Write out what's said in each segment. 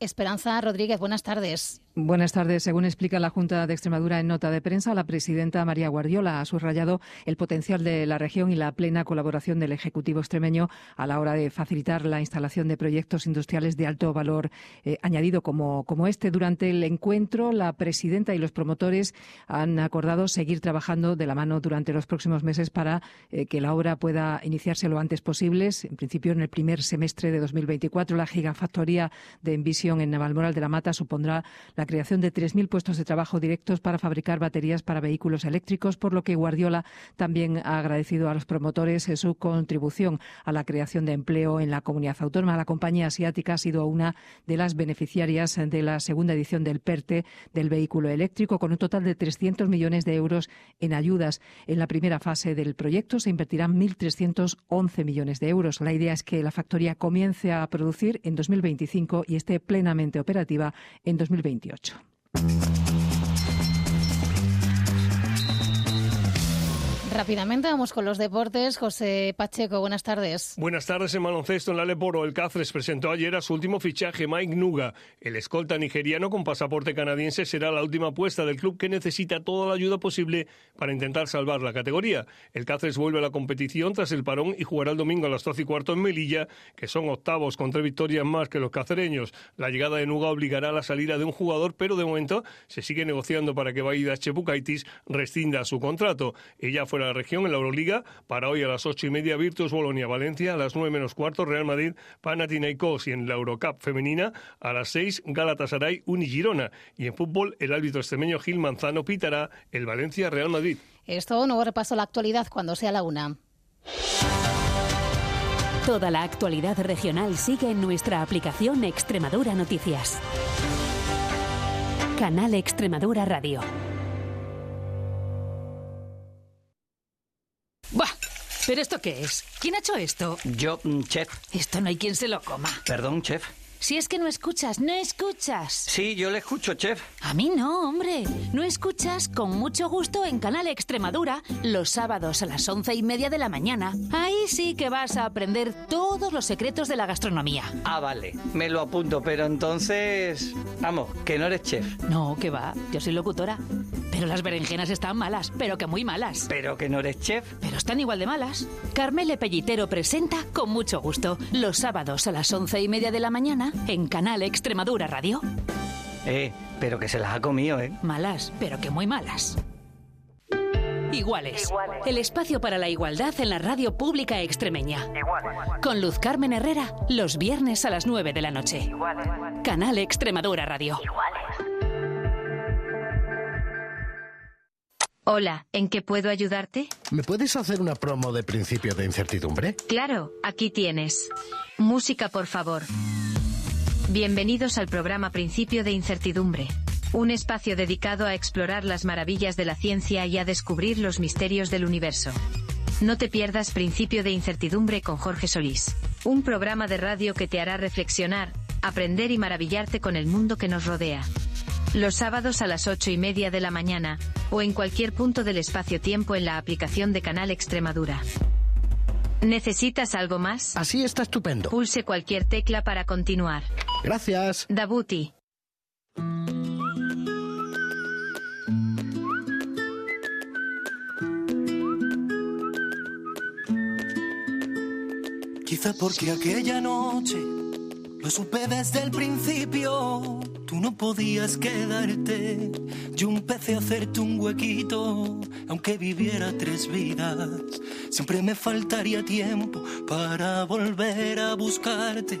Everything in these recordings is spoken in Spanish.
Esperanza Rodríguez, buenas tardes. Buenas tardes. Según explica la Junta de Extremadura en nota de prensa, la presidenta María Guardiola ha subrayado el potencial de la región y la plena colaboración del Ejecutivo extremeño a la hora de facilitar la instalación de proyectos industriales de alto valor eh, añadido como, como este. Durante el encuentro, la presidenta y los promotores han acordado seguir trabajando de la mano durante los próximos meses para eh, que la obra pueda iniciarse lo antes posible. En principio, en el primer semestre de 2024, la gigafactoría de Envision en Navalmoral de la Mata supondrá la creación de 3.000 puestos de trabajo directos para fabricar baterías para vehículos eléctricos, por lo que Guardiola también ha agradecido a los promotores eh, su contribución a la creación de empleo en la comunidad autónoma. La compañía asiática ha sido una de las beneficiarias de la segunda edición del PERTE del vehículo eléctrico, con un total de 300 millones de euros en ayudas. En la primera fase del proyecto se invertirán 1.311 millones de euros. La idea es que la factoría comience a producir en 2025 y esté plenamente operativa en 2028. Rápidamente vamos con los deportes. José Pacheco, buenas tardes. Buenas tardes en baloncesto en la Leporo. El Cáceres presentó ayer a su último fichaje, Mike Nuga. El escolta nigeriano con pasaporte canadiense será la última apuesta del club que necesita toda la ayuda posible para intentar salvar la categoría. El Cáceres vuelve a la competición tras el parón y jugará el domingo a las 12 y cuarto en Melilla, que son octavos con tres victorias más que los cacereños. La llegada de Nuga obligará a la salida de un jugador, pero de momento se sigue negociando para que Baida Chepukaitis rescinda su contrato. Ella fue la región en la Euroliga. Para hoy a las ocho y media, Virtus Bolonia Valencia. A las nueve menos cuarto, Real Madrid Panathinaikos. Y en la Eurocup femenina, a las seis, Galatasaray Unigirona. Y en fútbol, el árbitro extremeño Gil Manzano pitará el Valencia Real Madrid. Esto, nuevo repaso a la actualidad cuando sea la una. Toda la actualidad regional sigue en nuestra aplicación Extremadura Noticias. Canal Extremadura Radio. ¿Pero esto qué es? ¿Quién ha hecho esto? Yo, mm, chef. Esto no hay quien se lo coma. Perdón, chef. Si es que no escuchas, no escuchas. Sí, yo le escucho, chef. A mí no, hombre. No escuchas con mucho gusto en Canal Extremadura los sábados a las once y media de la mañana. Ahí sí que vas a aprender todos los secretos de la gastronomía. Ah, vale. Me lo apunto, pero entonces... Vamos, que no eres chef. No, que va. Yo soy locutora. Pero las berenjenas están malas, pero que muy malas. Pero que no eres chef. Pero están igual de malas. Carmele Pellitero presenta con mucho gusto los sábados a las once y media de la mañana en Canal Extremadura Radio. Eh, pero que se las ha comido, ¿eh? Malas, pero que muy malas. Iguales. El espacio para la igualdad en la radio pública extremeña. Con Luz Carmen Herrera, los viernes a las 9 de la noche. Canal Extremadura Radio. Hola, ¿en qué puedo ayudarte? ¿Me puedes hacer una promo de principio de incertidumbre? Claro, aquí tienes. Música, por favor. Bienvenidos al programa Principio de Incertidumbre. Un espacio dedicado a explorar las maravillas de la ciencia y a descubrir los misterios del universo. No te pierdas Principio de Incertidumbre con Jorge Solís. Un programa de radio que te hará reflexionar, aprender y maravillarte con el mundo que nos rodea. Los sábados a las ocho y media de la mañana, o en cualquier punto del espacio-tiempo en la aplicación de Canal Extremadura. ¿Necesitas algo más? Así está estupendo. Pulse cualquier tecla para continuar. Gracias. Dabuti. Quizá porque aquella noche lo supe desde el principio. Tú no podías quedarte. Yo empecé a hacerte un huequito, aunque viviera tres vidas. Siempre me faltaría tiempo para volver a buscarte,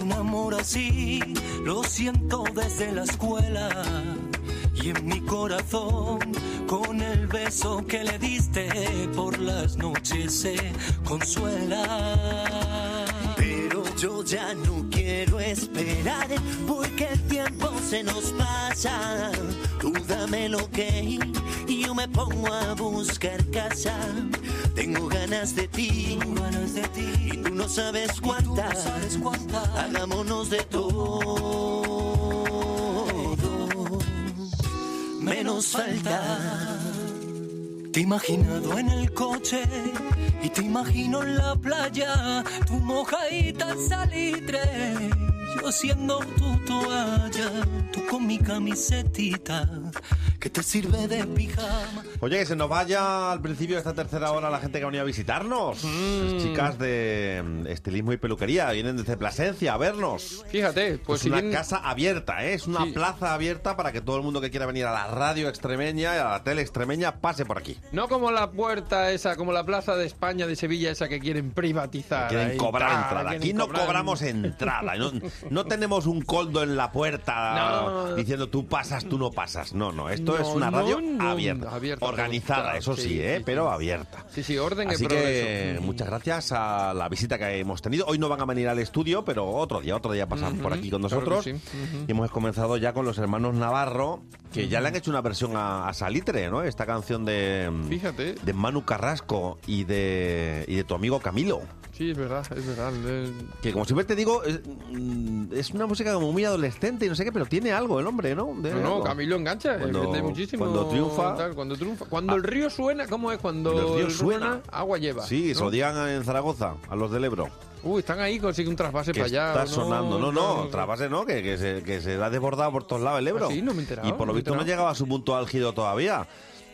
Un amor así, lo siento desde la escuela. Y en mi corazón, con el beso que le diste por las noches se consuela. Pero yo ya no quiero esperar porque el se nos pasa. Tú dame lo que y yo me pongo a buscar casa. Tengo ganas de ti, ganas de ti. Y tú no sabes cuántas. Hagámonos de todo. Menos falta. Te he imaginado en el coche y te imagino en la playa, tu mojadita salitre, yo siendo tu toalla, tú con mi camisetita que te sirve de pijama. Oye, que se nos vaya al principio de esta tercera hora la gente que ha venido a visitarnos. Las chicas de mm, estilismo y peluquería vienen desde Plasencia a vernos. Fíjate, pues es si una bien- casa abierta, ¿eh? es una Sí. plaza abierta para que todo el mundo que quiera venir a la radio extremeña y a la tele extremeña pase por aquí. No como la puerta esa, como la plaza de España de Sevilla esa que quieren privatizar. Quieren cobrar tal, entrada. quieren Aquí no cobramos entrada. No, no tenemos un coldo en la puerta No. diciendo tú pasas, tú no pasas. No, no. Esto es una radio abierta. Abierta, Organizada, eso sí, sí, ¿eh? pero abierta. Sí, sí, orden y Así progreso. que muchas gracias a la visita que hemos tenido. Hoy no van a venir al estudio, pero otro día, otro día pasan por aquí con claro nosotros. Y hemos comenzado ya con los hermanos Navarro, que ya le han hecho una versión a, a Salitre, ¿no? Esta canción de, Fíjate. de Manu Carrasco y de, y de tu amigo Camilo. Sí, es verdad, es verdad. Que como siempre te digo, es, mm, es una música como muy adolescente y no sé qué, pero tiene algo el hombre, ¿no? No, no. Camilo engancha, eh, Cuando- muchísimo. cuando triunfa- tal, cuando triunfa. Cuando el río suena, ¿cómo es? Cuando el río suena. agua lleva. Sí, se ¿no? lo digan en Zaragoza, a los del Ebro. Uy, están ahí, consigue un trasvase Que para allá. está ¿no? sonando. No, no, trasvase no, que, que, se, que se ha desbordado por todos lados el Ebro. ¿Ah, sí? No me he enterado, y por lo no visto no llegaba a su punto álgido todavía.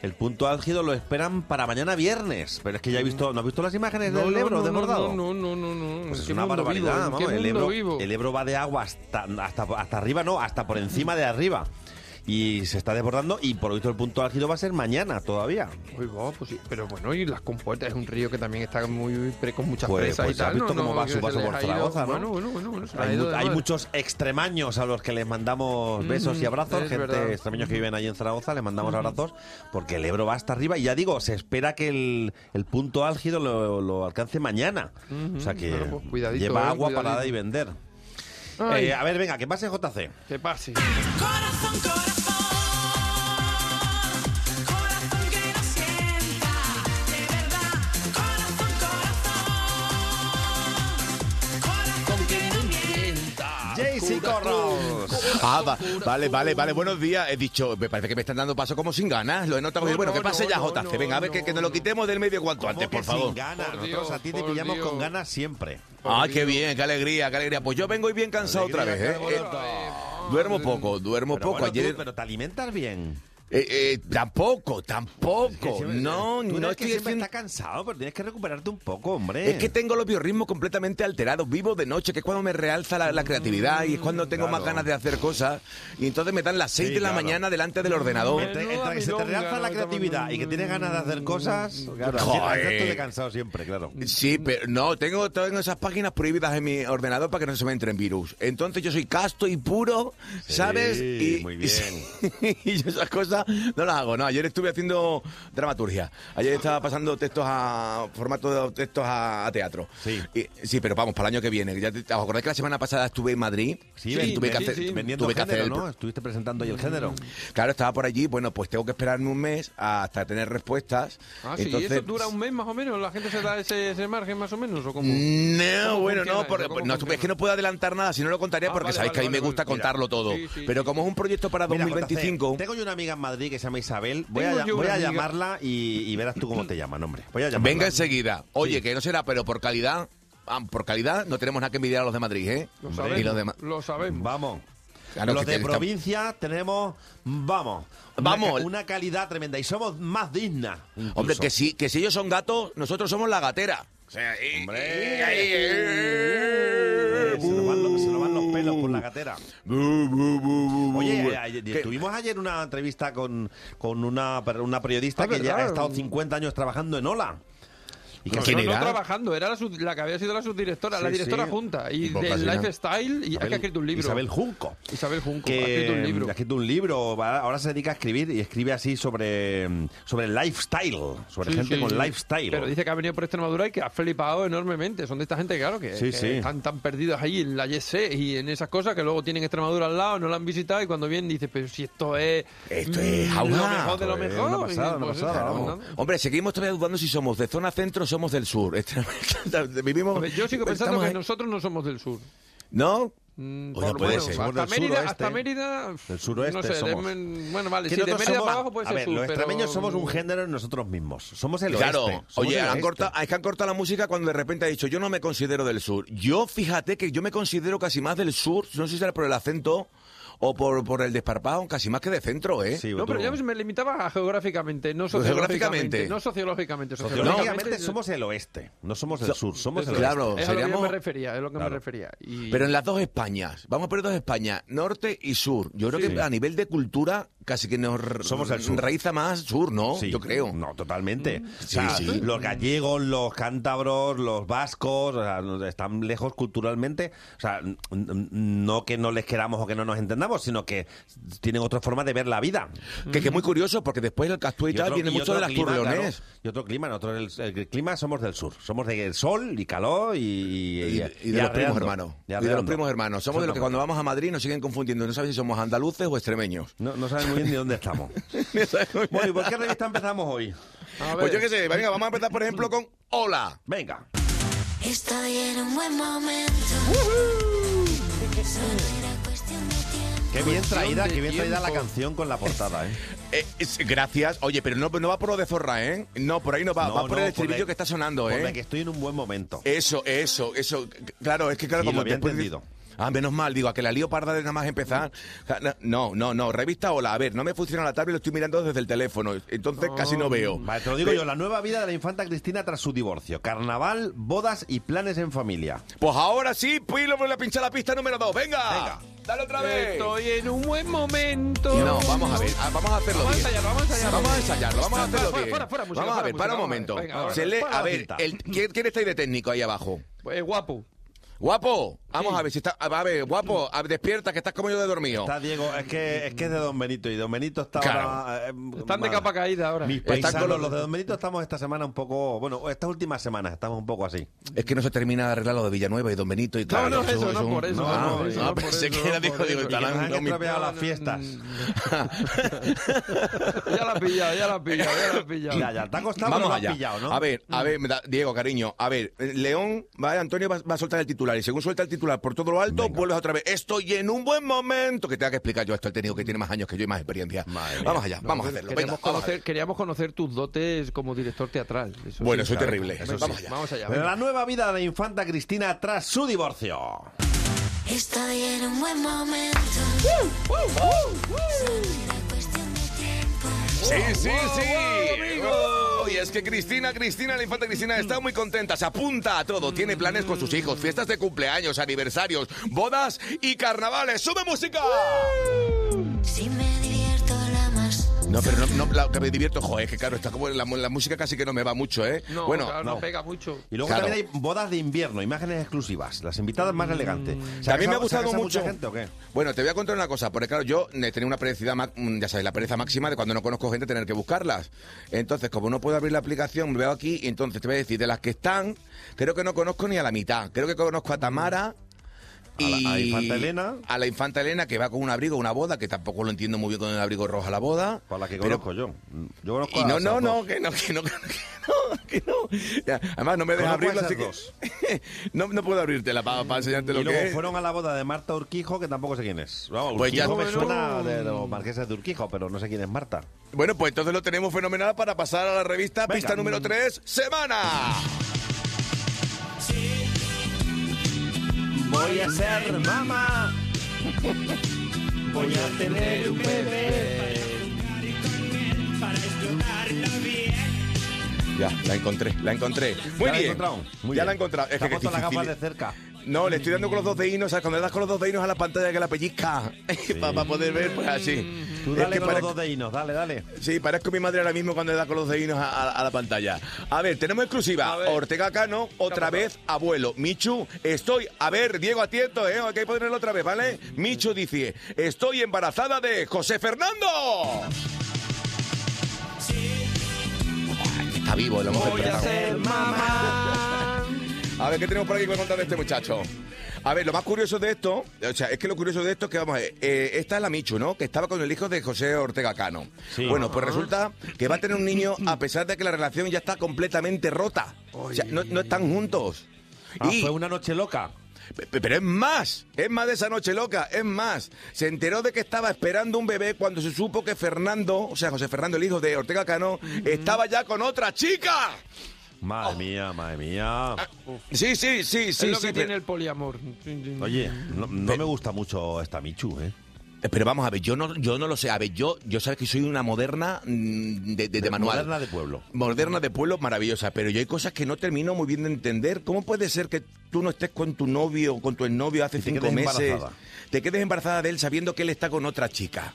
El punto álgido lo esperan para mañana viernes. Pero es que ya he visto, ¿no has visto las imágenes No, del no, Ebro no, desbordado? No, no, no, no. no. Pues ¿En es una barbaridad, vivo? ¿En vamos. qué El mundo Ebro, vivo? el Ebro va de agua hasta, hasta, hasta arriba, no, hasta por encima de arriba. Y se está desbordando y por lo visto el punto álgido va a ser mañana todavía. Uy, va, pues sí. Pero bueno, y las compuertas es un río que también está muy pre- con muchas Pues- presas pues y ya has tal. visto ¿no? cómo va que su se paso les por ha ido- Zaragoza, ¿no? Bueno, bueno, bueno, bueno, se les ha Hay, mu- muchos extremaños a los que les mandamos besos y Mm, abrazos, gente verdad. extremeños que viven allí en Zaragoza, les mandamos abrazos, porque el Ebro va hasta arriba y ya digo, se espera que el, el punto álgido lo, lo alcance mañana. O sea que pues lleva eh, agua cuidadito. parada y vender. Eh, a ver, venga, que pase JC. Que pase. Corazón, corazón Ah, va- vale, vale, vale, buenos días. He dicho, me parece que me están dando paso como sin ganas. Lo he notado. No, bueno, no, que pase no, ya, no, JC. Venga, a ver, que, que nos lo quitemos del medio cuanto antes, ¿Cómo por favor. Sin ganas, Por nosotros Dios, a ti te pillamos Dios. con ganas siempre. Ah, qué bien, qué alegría, qué alegría. Pues yo vengo hoy bien cansado otra vez, ¿eh? duermo poco, duermo Pero, poco. bueno, tú- Ayer. pero te alimentas bien. Eh, eh, tampoco, Que tampoco. siempre- No, tú no eres que estoy siempre haciendo. está cansado, pero tienes que recuperarte un poco, hombre. Es que tengo los biorritmos completamente alterados. Vivo de noche, que es cuando me realza la, la creatividad y es cuando tengo más claro. ganas de hacer cosas. Y entonces me dan las 6 Sí, de la claro. mañana delante del ordenador. Entre, que se te realza la creatividad y que tienes ganas de hacer cosas, claro, Joder. al final estoy cansado siempre, claro. Sí, pero no, tengo, tengo esas páginas prohibidas en mi ordenador para que no se me entren virus. Entonces yo soy casto y puro, ¿sabes? Y, muy bien. Y, yo esas cosas no las hago, no. Ayer estuve haciendo dramaturgia. Ayer estaba pasando textos a formato de textos a, a teatro. Sí. Y- sí, pero vamos, para el año que viene. ¿Ya te, ¿Os acordáis que la semana pasada estuve en Madrid? Sí, Sí, tuve que hacer, sí. vendiendo tuve que hacer género, el ¿no? Estuviste presentando ahí el género. Claro, estaba por allí. Bueno, pues tengo que esperarme un mes hasta tener respuestas. Ah, sí, Entonces, ¿eso dura un mes más o menos? ¿La gente se da ese, ese margen más o menos? ¿O cómo? No, ¿Cómo bueno, no, por- eso? ¿Cómo no, es que no puedo adelantar nada, si no lo contaría Ah, porque vale, sabéis que a mí vale, me gusta vale. contarlo todo. Pero como es un proyecto para Mira, 2025, JC, tengo yo una amiga en Madrid que se llama Isabel. Voy a, voy a llamarla y, y verás tú cómo te llaman, hombre. Voy a llamarla. venga enseguida. Oye, Sí. que no será, pero por calidad, ah, por calidad no tenemos nada que envidiar a los de Madrid, ¿eh? Lo sabemos. Y los demás. Lo sabemos. Vamos. Claro, Los de está- provincia tenemos, vamos, Vamos. Una, ca- una calidad tremenda y somos más dignas. incluso. Hombre, que si, que si ellos son gatos, nosotros somos la gatera. O sea, y- Hombre. y- ahí, Eh, eh, se, nos van pelos por la gatera. bu, bu. Oye, ayer- tuvimos ayer una entrevista con, con una, una periodista Ah, que ya ha estado 50 años trabajando en Ola. ¿Y quién no, era? no trabajando, era la, sub- la que había sido la subdirectora, la directora sí. junta. Y Pues del lifestyle, y es que ha escrito un libro. Isabel Junco. Isabel Junco, que ha escrito un libro. ha escrito un libro, va- ahora se dedica a escribir y escribe así sobre, sobre el lifestyle, sobre Sí, gente sí, con sí. lifestyle. Pero dice que ha venido por Extremadura y que ha flipado enormemente. Son de esta gente, claro, que, Sí, que sí. están tan perdidos ahí en la YC y en esas cosas que luego tienen Extremadura al lado, no la han visitado y cuando vienen dice, pero si esto es... Esto es lo jauja. mejor de lo Esto es mejor. pasada, Y, pues, pasada, vamos. Hombre, seguimos todavía dudando si somos de zona centro somos del sur. Vivimos. Yo sigo pensando que ahí. nosotros no somos del sur. ¿No? Mm, Oye, puede bueno, ser. Hasta Mérida, suroeste. hasta Mérida... Del suroeste no sé, de- somos. bueno, vale, sí, de Mérida somos- para abajo puede a ser ver, sur, los pero- extremeños somos un género en nosotros mismos. Somos el Claro, oeste. somos oye, el han oeste. cortado, es que han cortado la música cuando de repente ha dicho, yo no me considero del sur. Yo, fíjate que yo me considero casi más del sur, no sé si era por el acento o por, por el desparpajo, casi más que de centro, ¿eh? No, pero yo me limitaba a geográficamente, no sociológicamente. geográficamente. No sociológicamente. Sociológicamente somos el oeste, no somos el So- sur, somos el claro, oeste. Es a lo que me refería, es lo que Claro. me refería. Y- Pero en las dos Españas, vamos a poner dos Españas, norte y sur. Yo creo Sí. que a nivel de cultura casi que nos Somos el sur. más sur, ¿no? Sí. Yo creo. No, totalmente. O Sí, sea, sí. Los gallegos, los cántabros, los vascos, o sea, están lejos culturalmente. O sea, no que no les queramos o que no nos entendamos, sino que tienen otra forma de ver la vida. Que, es muy curioso porque después del Castúa y, tal otro- viene y mucho de las clima, claro, y otro clima, nosotros el, el clima somos del sur. Somos de sol y calor y... Y, de los primos hermanos. Y de los primos hermanos. Somos de los que cuando vamos a Madrid nos siguen confundiendo. No saben si somos andaluces o extremeños. No, no saben muy bien ni dónde estamos. bueno, ¿y por qué revista empezamos hoy? Pues yo qué sé, venga, vamos a empezar por ejemplo con Hola. Venga. Estoy en un buen momento. De tiempo. Qué bien traída, de qué bien traída la canción con la portada, ¿eh? Eh, es- gracias. Oye, pero no, no va por lo de Zorra, ¿eh? No, por ahí no va. No, va por no, el estribillo la- que está sonando, por ¿eh? la que estoy en un buen momento. Eso, eso, eso. Claro, es que claro, Sí, como lo había después de- entendido. Ah, menos mal, digo, a que la lío parda de nada más empezar. No, no, no, revista Hola. A ver, no me funciona la tablet, lo estoy mirando desde el teléfono. Entonces casi no veo. Vale, te lo digo yo, la nueva vida de la infanta Cristina tras su divorcio. Carnaval, bodas y planes en familia. Pues ahora sí, Pilo, voy a pinchar la pista número 2. Venga. Dale otra vez. Estoy en un buen momento. No, vamos a ver, ah, vamos a hacerlo Vamos a bien. ensayarlo, vamos a ensayarlo. Vamos a ensayarlo, vamos a hacerlo fuera, bien. fuera, fuera, música, vamos a fuera, ver, para un momento. venga, ahora, Se lee, fuera a ver, el, ¿quién, quién está ahí de técnico ahí abajo? Pues guapo. Guapo, vamos a ver si está. A ver, guapo, a- despierta, que estás como yo de dormido. Está Diego, es que es que es de Don Benito y Don Benito está Claro. ahora. eh, Están de capa caída ahora. Mis paisanos, con los- los de Don Benito, estamos esta semana un poco. Bueno, estas últimas semanas estamos un poco así. Es que no se termina de arreglar lo de Villanueva y Don Benito y claro. no, eso, no un- por eso, Ah, no por eso, ah, no por pensé eso, que era, no que nos han no, las fiestas. Ya la has pillado, ya la has pillado, ya la has pillado. Ya, ya, te ha costado, pero Vamos allá. pillado, ¿no? A ver, a ver, me da- Diego, cariño, a ver, eh, León, Antonio va a soltar el titular y según suelta el titular por todo lo alto, vuelves otra vez. Estoy en un buen momento. Que tenga que explicar yo esto al técnico que tiene más años que yo y más experiencia. Vamos allá, vamos a hacerlo. Venga, Queríamos vamos a conocer, queríamos conocer tus dotes como director teatral. Eso Bueno, sí, soy claro. terrible. Vamos allá. Vamos allá. Venga. la nueva vida de la infanta Cristina tras su divorcio. Estoy en un buen momento. Era cuestión de tiempo. Sí, sí, sí. Oh, y es que Cristina, Cristina, la infanta Cristina está muy contenta, se apunta a todo, tiene planes con sus hijos, fiestas de cumpleaños, aniversarios, bodas y carnavales. ¡Sube música! Si me. No, pero no, no, la que me divierto, joder, es que claro, está como la, la música casi que no me va mucho, ¿eh? No, bueno, claro, no. pega mucho. Y luego Claro. también hay bodas de invierno, imágenes exclusivas, las invitadas más elegantes. ¿Se a mí me ha casado- se gustado mucho. mucha gente o qué? Bueno, te voy a contar una cosa, porque claro, yo he tenido una pereza, ma- mm, ya sabes, la pereza máxima de cuando no conozco gente tener que buscarlas. Entonces, como no puedo abrir la aplicación, veo aquí y entonces te voy a decir, de las que están, creo que no conozco ni a la mitad. Creo que conozco a Tamara. A la- Infanta Elena. A la infanta Elena, que va con un abrigo, una boda, que tampoco lo entiendo muy bien con el abrigo rojo a la boda. Por la que Pero- conozco yo. Yo conozco Y a no, esas no, dos. no, que no, que no, que no, que no. Ya, además, no me deja Conozco abrirlo, así que no, no puedo abrírtela para enseñarte Y lo luego que es. fueron a la boda de Marta Urquijo, que tampoco sé quién es. Vamos, Pues ya- me Bueno. suena de los marqueses de Urquijo, pero no sé quién es Marta. Bueno, pues entonces lo tenemos fenomenal para pasar a la revista Venga. pista número 3, semana. Voy a ser mamá. Voy a tener un bebé. Ya, la encontré, la encontré. Muy ¿Ya la bien. encontrado? Muy ya bien. la he encontrado. Es Te que ha que puesto las difícil. gafas de cerca. No, le estoy dando con los dos dedinos, ¿sabes? Cuando le das con los dos dedinos a la pantalla que la pellizca, para poder ver, pues así. Tú Es dale que con parezco- los dos dedinos, dale, dale. Sí, parezco mi madre ahora mismo cuando le da con los dedinos a, a- a la pantalla. A ver, tenemos exclusiva. Ortega Cano, otra vez abuelo. Michu, estoy. A ver, Diego, atiento, ¿eh? Hay que ponerlo otra vez, ¿vale? Michu dice: Estoy embarazada de José Fernando. Está vivo, lo hemos Voy a ser mamá. A ver, ¿qué tenemos por aquí que contar de este muchacho? A ver, lo más curioso de esto, o sea, es que lo curioso de esto es que, vamos a ver, eh, esta es la Michu, ¿no? Que estaba con el hijo de José Ortega Cano. Sí. Bueno, pues resulta que va a tener un niño a pesar de que la relación ya está completamente rota. O sea, no, no están juntos. Ah, fue una noche loca. Pe- Pero es más, es más de esa noche loca, es más. Se enteró de que estaba esperando un bebé cuando se supo que Fernando, o sea, José Fernando, el hijo de Ortega Cano, estaba ya con otra chica. Madre mía, madre mía. Sí, sí, sí, es sí. lo sí, que pero- tiene el poliamor. Oye, no, no me gusta mucho esta Michu, ¿eh? Pero vamos a ver, yo no, yo no lo sé. A ver, yo, yo sabes que soy una moderna mm, de, de- de manual. Moderna de pueblo. Moderna de pueblo, maravillosa. Pero yo hay cosas que no termino muy bien de entender. ¿Cómo puede ser que tú no estés con tu novio o con tu exnovio hace cinco quedes meses? embarazada. Te quedes embarazada de él sabiendo que él está con otra chica.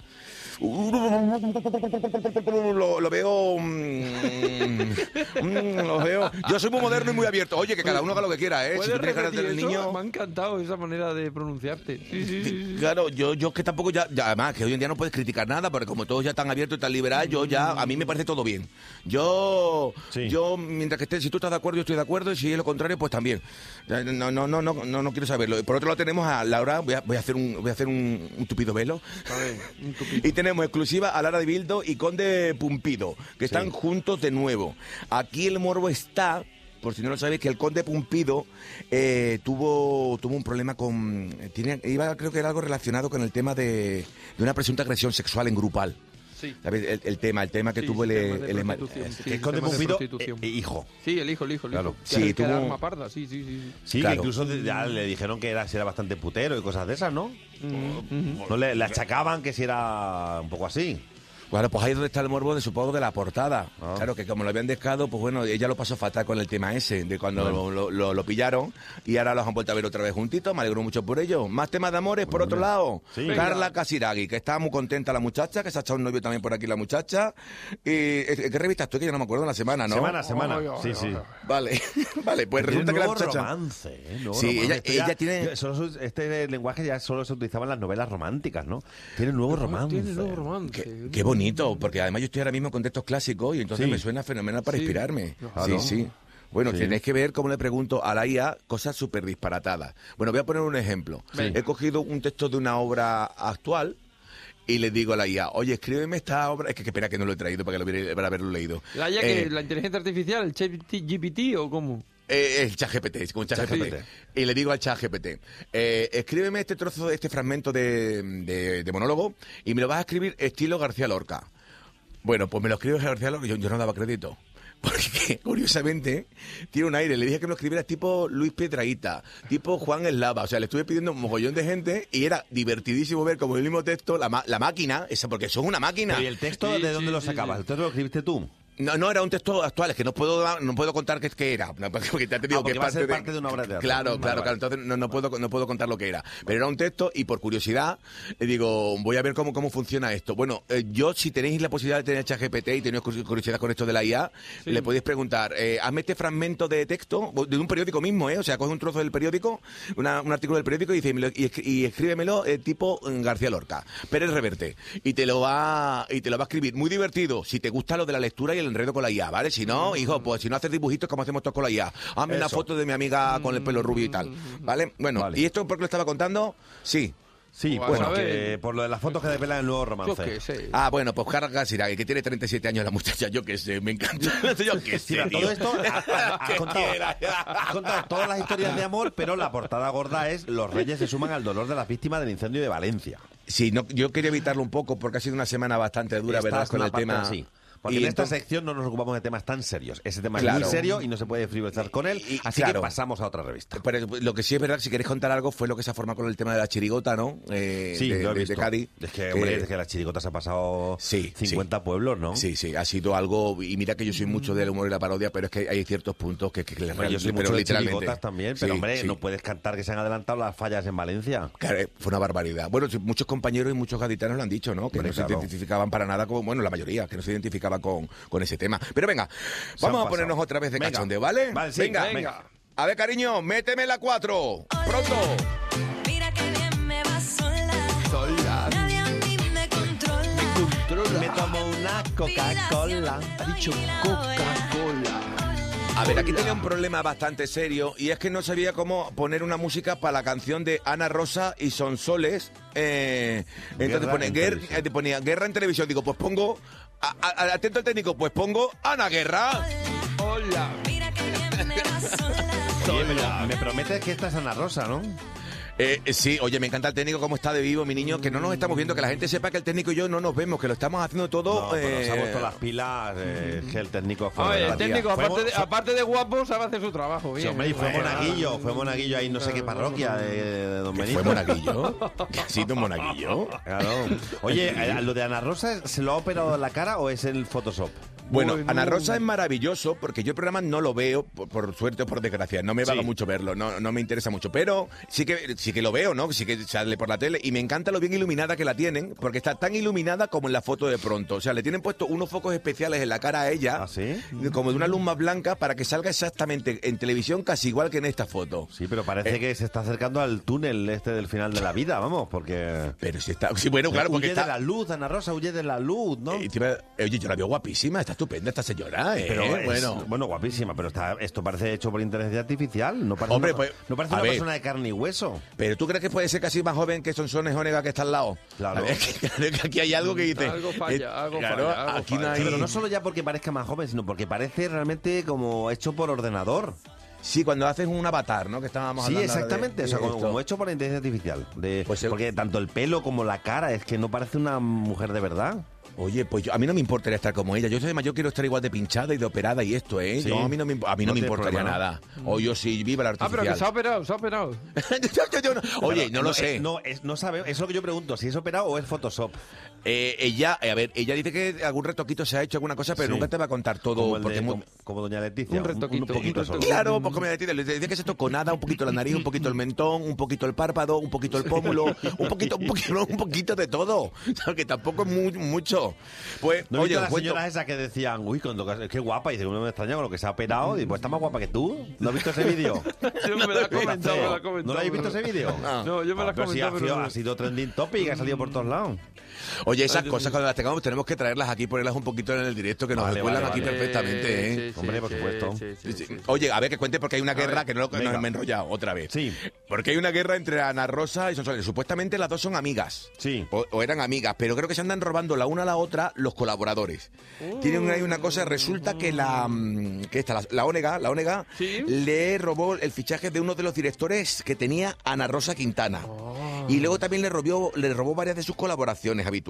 Lo, lo veo. mm, mm, lo veo. Yo soy muy moderno y muy abierto. Oye, que cada uno haga lo que quiera, ¿eh? Si ¿Puedes tú tienes ganas de repetir tener eso? niño. Me ha encantado esa manera de pronunciarte. Sí, sí, sí, sí. Claro, yo, yo es que tampoco ya, ya, además que hoy en día no puedes criticar nada, porque como todos ya están abiertos y tan liberal, yo ya, a mí me parece todo bien. Yo, yo, mientras que esté, si tú estás de acuerdo, yo estoy de acuerdo, y si es lo contrario, pues también. No, no, no, no, no, no, quiero saberlo. Por otro lado tenemos a Laura, voy a, voy a hacer un, voy a hacer un, un tupido velo. A ver, un tupito. Y tenemos exclusiva a Lara de Bildo y Conde Pumpido, que están juntos de nuevo. Aquí el morbo está, por si no lo sabéis, que el Conde Pumpido eh, tuvo, tuvo un problema con... Tiene, iba, creo que era algo relacionado con el tema de, de una presunta agresión sexual en grupal. Sí. ¿Sabes? El, el tema, el tema que Sí, tuvo el... el- el- que Conde Pumpido, eh, hijo. Sí, el hijo, el hijo, el Claro. hijo. Sí, Que- que era tuvo- arma parda, sí, sí, sí. Sí, Claro. que incluso ya le dijeron que era, si era bastante putero y cosas de esas, ¿no? No le, le achacaban que si era un poco así. Bueno, pues ahí es donde está el morbo de supongo de la portada. Ah. Claro, que como lo habían dejado, pues bueno, ella lo pasó fatal con el tema ese, de cuando Bueno. lo, lo- lo pillaron y ahora los han vuelto a ver otra vez juntitos, me alegro mucho por ello. Más temas de amores, por otro lado. Sí. Carla Casiraghi, que está muy contenta la muchacha, que se ha echado un novio también por aquí la muchacha. Y, eh, ¿Qué revista estoy? Que yo no me acuerdo en la semana, ¿no? Semana, semana. Sí, sí. Vale, vale, pues resulta que la muchacha... romance, ¿eh? Nuevo Sí, romance. ella- ya- tiene- ya solo este lenguaje ya solo se utilizaba en las novelas románticas, ¿no? Tiene nuevo romance. Tiene nuevo romance. Qué, qué bonito, porque además yo estoy ahora mismo con textos clásicos y entonces Sí. me suena fenomenal para Sí. inspirarme. Claro. Sí, sí. Bueno, Sí. tenéis que ver cómo le pregunto a la IA cosas súper disparatadas. Bueno, voy a poner un ejemplo. He cogido un texto de una obra actual y le digo a la IA, oye, escríbeme esta obra. Es que, que espera que no lo he traído para, que lo hubiera- para haberlo leído. ¿La, ya Eh, que, ¿La inteligencia artificial, el chat GPT o cómo? Eh, el chat GPT, es como un chat GPT. Y le digo al chat GPT, eh, escríbeme este trozo, este fragmento de, de- de monólogo y me lo vas a escribir estilo García Lorca. Bueno, pues me lo escribe García Lorca y yo, yo no daba crédito. Porque, curiosamente, tiene un aire. Le dije que me lo escribiera tipo Luis Piedraíta, tipo Juan Eslava. O sea, le estuve pidiendo un mogollón de gente y era divertidísimo ver como el mismo texto, la, ma- la máquina, esa, porque son una máquina. ¿Y el texto Sí, de dónde sí, lo sí, sacabas? sí. ¿El texto lo escribiste tú? No, no, era un texto actual, es que no puedo no puedo contar qué, qué era. Porque ya te digo Ah, que es parte, parte de una obra de teatro. Claro, Vale, claro, vale. claro. Entonces no, no puedo, no puedo contar lo que era. Pero era un texto y por curiosidad le digo, voy a ver cómo, cómo funciona esto. Bueno, eh, yo si tenéis la posibilidad de tener ChatGPT y tenéis cur- curiosidad con esto de la IA, le podéis preguntar, eh, hazme este fragmento de texto de un periódico mismo, ¿eh? O sea, coge un trozo del periódico, una- un artículo del periódico y dice, y escríbemelo eh, tipo mm, García Lorca, Pérez Reverte. Y te lo va y te lo va a escribir. Muy divertido, si te gusta lo de la lectura y el enredo con la IA, ¿vale? Si no, hijo, pues si no haces dibujitos como hacemos todos con la IA. Hazme una foto de mi amiga con el pelo rubio y tal, ¿vale? Bueno, Vale. ¿y esto por qué lo estaba contando? Sí. Sí, Pues, bueno, que por lo de las fotos que desvelan el nuevo Yo romance. sé. Ah, bueno, pues Carla Casiraghi, que tiene 37 años la muchacha, yo qué sé, me encanta. yo qué sé, mira, todo esto has contado, quiera. has contado todas las historias de amor, pero la portada gorda es Los reyes se suman al dolor de las víctimas del incendio de Valencia. Sí, no, yo quería evitarlo un poco porque ha sido una semana bastante dura, Esta ¿verdad? Con el tema. así. Porque Y en esta sección no nos ocupamos de temas tan serios. Ese tema es muy serio y no se puede frivolizar con él. así claro. que pasamos a otra revista. Pero lo que sí es verdad, si queréis contar algo, fue lo que se ha formado con el tema de la chirigota, ¿no? Eh, Sí, de, lo he de- de visto. Cádiz. Es que, hombre, es que las chirigotas ha pasado 50 pueblos, ¿no? Sí, sí, ha sido algo. Y mira que yo soy mucho del humor y la parodia, pero es que hay ciertos puntos que, que, que Hombre, yo soy pero mucho de literalmente. chirigotas también, pero Sí, hombre, sí. no puedes cantar que se han adelantado las fallas en Valencia. Claro, eh, fue una barbaridad. Bueno, sí, muchos compañeros y muchos gaditanos lo han dicho, ¿no? Que Hombre, no claro. se identificaban para nada con, bueno, la mayoría, que no se identificaban con, con ese tema. Pero venga, vamos a pasado. ponernos otra vez de Venga. cachondeo, ¿vale? Vale, sí, venga, venga. A ver, cariño, méteme la 4. Pronto. Mira que bien me va sola. Nadie a mí me controla. Me tomo una Coca-Cola. Ha dicho Coca-Cola. A ver, aquí tenía un problema bastante serio y es que no sabía cómo poner una música para la canción de Ana Rosa y Sonsoles. Eh, entonces Guerra pone en guer- televisión. eh, ponía guerra en televisión. Digo, pues pongo. A- a- atento al técnico, pues pongo Ana Guerra. Hola. Mira que bien me va sola. Oye, me prometes que esta es Ana Rosa, ¿no? Eh, eh, sí, oye, me encanta el técnico, cómo está de vivo, mi niño, que no nos estamos viendo, que la gente sepa que el técnico y yo no nos vemos, que lo estamos haciendo todo. No, pero se ha eh, puesto las pilas, eh, que el técnico fue... Oye, el técnico, aparte de, aparte de guapo, sabe hacer su trabajo. Sí, Bien, hombre, y fue Bien. monaguillo, fue monaguillo ahí no sé qué parroquia de, de Don Benito. fue monaguillo. ha sido monaguillo. Claro. Oye, eh, ¿lo de Ana Rosa se lo ha operado en la cara o es el Photoshop? Bueno, Bueno. Ana Rosa es maravilloso porque yo el programa no lo veo, por, por suerte o por desgracia. No me vaga Sí. mucho verlo, no, no me interesa mucho. Pero sí que, sí que lo veo, ¿no? Sí que sale por la tele y me encanta lo bien iluminada que la tienen porque está tan iluminada como en la foto de pronto. O sea, le tienen puesto unos focos especiales en la cara a ella, ¿Ah, sí? como de una luz más blanca, para que salga exactamente en televisión casi igual que en esta foto. Sí, pero parece Eh. que se está acercando al túnel este del final de la vida, vamos, porque... Pero si está. Sí, bueno, claro, porque huye está. de la luz, Ana Rosa, huye de la luz, ¿no? Eh, encima- eh, oye, yo la veo guapísima, está estupenda esta señora, ¿eh? Pero es- bueno. bueno, guapísima, pero está, esto parece hecho por inteligencia artificial. No parece Hombre, una, pues, no parece a una ver. persona de carne y hueso. Pero tú crees que puede ser casi más joven que Sonsones Onega que está al lado. Claro. A ver, que, que aquí hay algo que dice. Algo falla, eh, algo claro, falla, algo aquí no falla. hay. Pero no solo ya porque parezca más joven, sino porque parece realmente como hecho por ordenador. Sí, cuando haces un avatar, ¿no? Que estábamos Sí, hablando ahora de- exactamente. o sea, de como, esto. como hecho por inteligencia artificial. De, Pues el- porque tanto el pelo como la cara es que no parece una mujer de verdad. Oye, pues yo- a mí no me importaría estar como ella. Yo además yo quiero estar igual de pinchada y de operada y esto, ¿eh? Sí. Yo, a mí no me, a mí no No me importaría problema, nada. O yo sí, viva la Ah, pero que se ha operado, se ha operado. Yo- yo- yo no- Oye, no, lo sé. es- no, es, no sabe, eso es lo que yo pregunto, si es operado o es Photoshop. Eh, ella, eh, a ver, ella dice que algún retoquito se ha hecho, alguna cosa, pero Sí. nunca te va a contar todo. Como, el porque de- es muy- como, como doña Leticia. Un retoquito, poquito un solo. retoquito. Claro, pues como decía, le decía que se tocó nada, un poquito la nariz, un poquito el mentón, un poquito el párpado, un poquito el pómulo, un poquito, un poquito, un poquito de todo. O sea, que tampoco es muy- mucho. Pues, ¿No oye, las cuento- señoras esas que decían, uy, cuando, qué guapa? Y dice, uno me extraña con lo que se ha operado. Y pues está más guapa que tú. ¿No has visto ese vídeo? Yo me la he comentado, me la he comentado. ¿No lo habéis visto ese vídeo? No, yo me la he Ah, pero sí, comentado, ha, sido, ha sido trending topic, ha salido por todos lados. Oye, esas cosas cuando las tengamos tenemos que traerlas aquí, ponerlas un poquito en el directo, que nos Vale, recuerdan vale, aquí vale. perfectamente, ¿eh? Sí, sí, Hombre, por supuesto. sí, sí, sí, sí. Oye, a ver que cuente porque hay una guerra ver, que no lo nos me he enrollado otra vez. Sí. Porque hay una guerra entre Ana Rosa y Sonsoles. Supuestamente las dos son amigas. Sí. O, o eran amigas, pero creo que se andan robando la una a la otra los colaboradores. Tienen ahí una cosa, resulta que la mm, que esta, la, la Onega, la Onega Sí. le robó el fichaje de uno de los directores que tenía Ana Rosa Quintana. Y luego también le robó, le robó varias de sus colaboraciones habituales.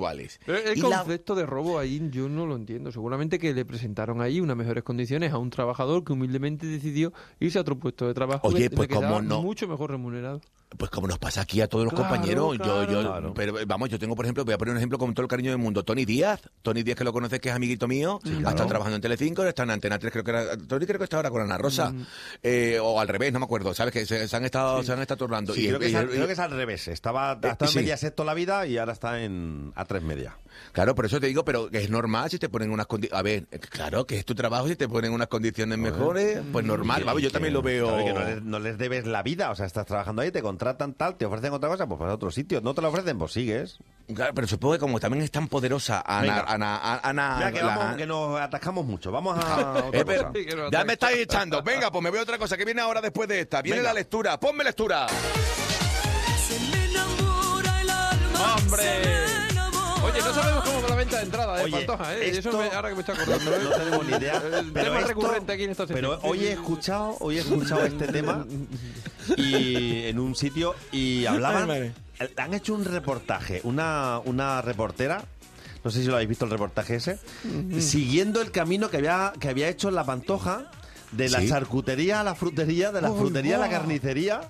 Pero el Y la- concepto de robo ahí yo no lo entiendo. Seguramente que le presentaron ahí unas mejores condiciones a un trabajador que humildemente decidió irse a otro puesto de trabajo Oye, que pues, le quedaba ¿cómo no? mucho mejor remunerado. Pues como nos pasa aquí a todos los Claro, compañeros, yo, yo, claro. pero eh, vamos, yo tengo, por ejemplo, voy a poner un ejemplo con todo el cariño del mundo, Tony Díaz, Tony Díaz que lo conoces que es amiguito mío, ha estado trabajando en Telecinco, está en Antena 3, creo que era, Tony creo que está ahora con Ana Rosa, Mm. eh, o al revés, no me acuerdo, sabes que se, se han estado, se han estado turnando. Sí, Y- creo, que es y- creo que es al revés. Estaba, ha estado sí. en media sexto la vida y ahora está en A3 media. Claro, por eso te digo, pero que es normal si te ponen unas condiciones, a ver, claro que es tu trabajo, si te ponen unas condiciones mejores, pues normal, vamos, yo que- también lo veo. claro, que no, les, no les debes la vida, o sea, estás trabajando ahí, te contratan tal, te ofrecen otra cosa, pues vas a otro sitio. No te lo ofrecen, pues sigues. Claro, pero supongo que como también es tan poderosa Ana. Ana, Ana, Ana- Ya que, la- vamos, que nos atascamos mucho. Vamos a otra Eh, pero- cosa. ya me estáis echando. Venga, pues me veo otra cosa que viene ahora después de esta. Viene Venga. la lectura. Ponme lectura. Se me enamora el alma. ¡Hombre! Oye, no sabemos cómo va la venta de entrada de Oye, Pantoja, ¿eh? esto- Eso me- ahora que me estoy acordando. ¿eh? No tenemos ni idea. El pero tema esto- recurrente aquí en esta. Pero hoy he escuchado, hoy he escuchado este tema y en un sitio y hablaban. Han hecho un reportaje, una, una reportera. no sé si lo habéis visto el reportaje ese, siguiendo el camino que había, que había hecho en la Pantoja, de la Sí. charcutería a la frutería, de la frutería a la carnicería.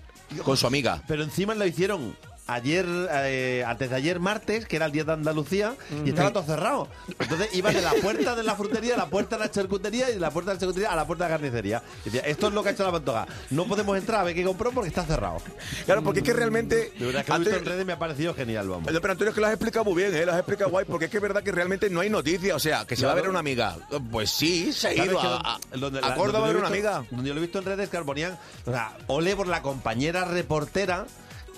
Con su amiga. Pero encima lo hicieron ayer, eh, antes de ayer martes, que era el día de Andalucía, y estaba todo cerrado. Entonces iba de la puerta de la frutería a la puerta de la charcutería y de la puerta de la charcutería a la puerta de la carnicería. Y decía, esto es lo que ha hecho la pantoja. No podemos entrar a ver qué compró porque está cerrado. Claro, porque es que realmente... De verdad que antes- en redes me ha parecido genial, vamos. Pero Antonio, es que lo has explicado muy bien, ¿eh? Lo has explicado guay, porque es que es verdad que realmente no hay noticia. O sea, que se va a ver una amiga. Pues sí, se ha ¿Sabes ido a, a- donde- a la- Córdoba a ver una amiga. Donde yo lo he visto en redes que ponían, o sea, ole por la compañera reportera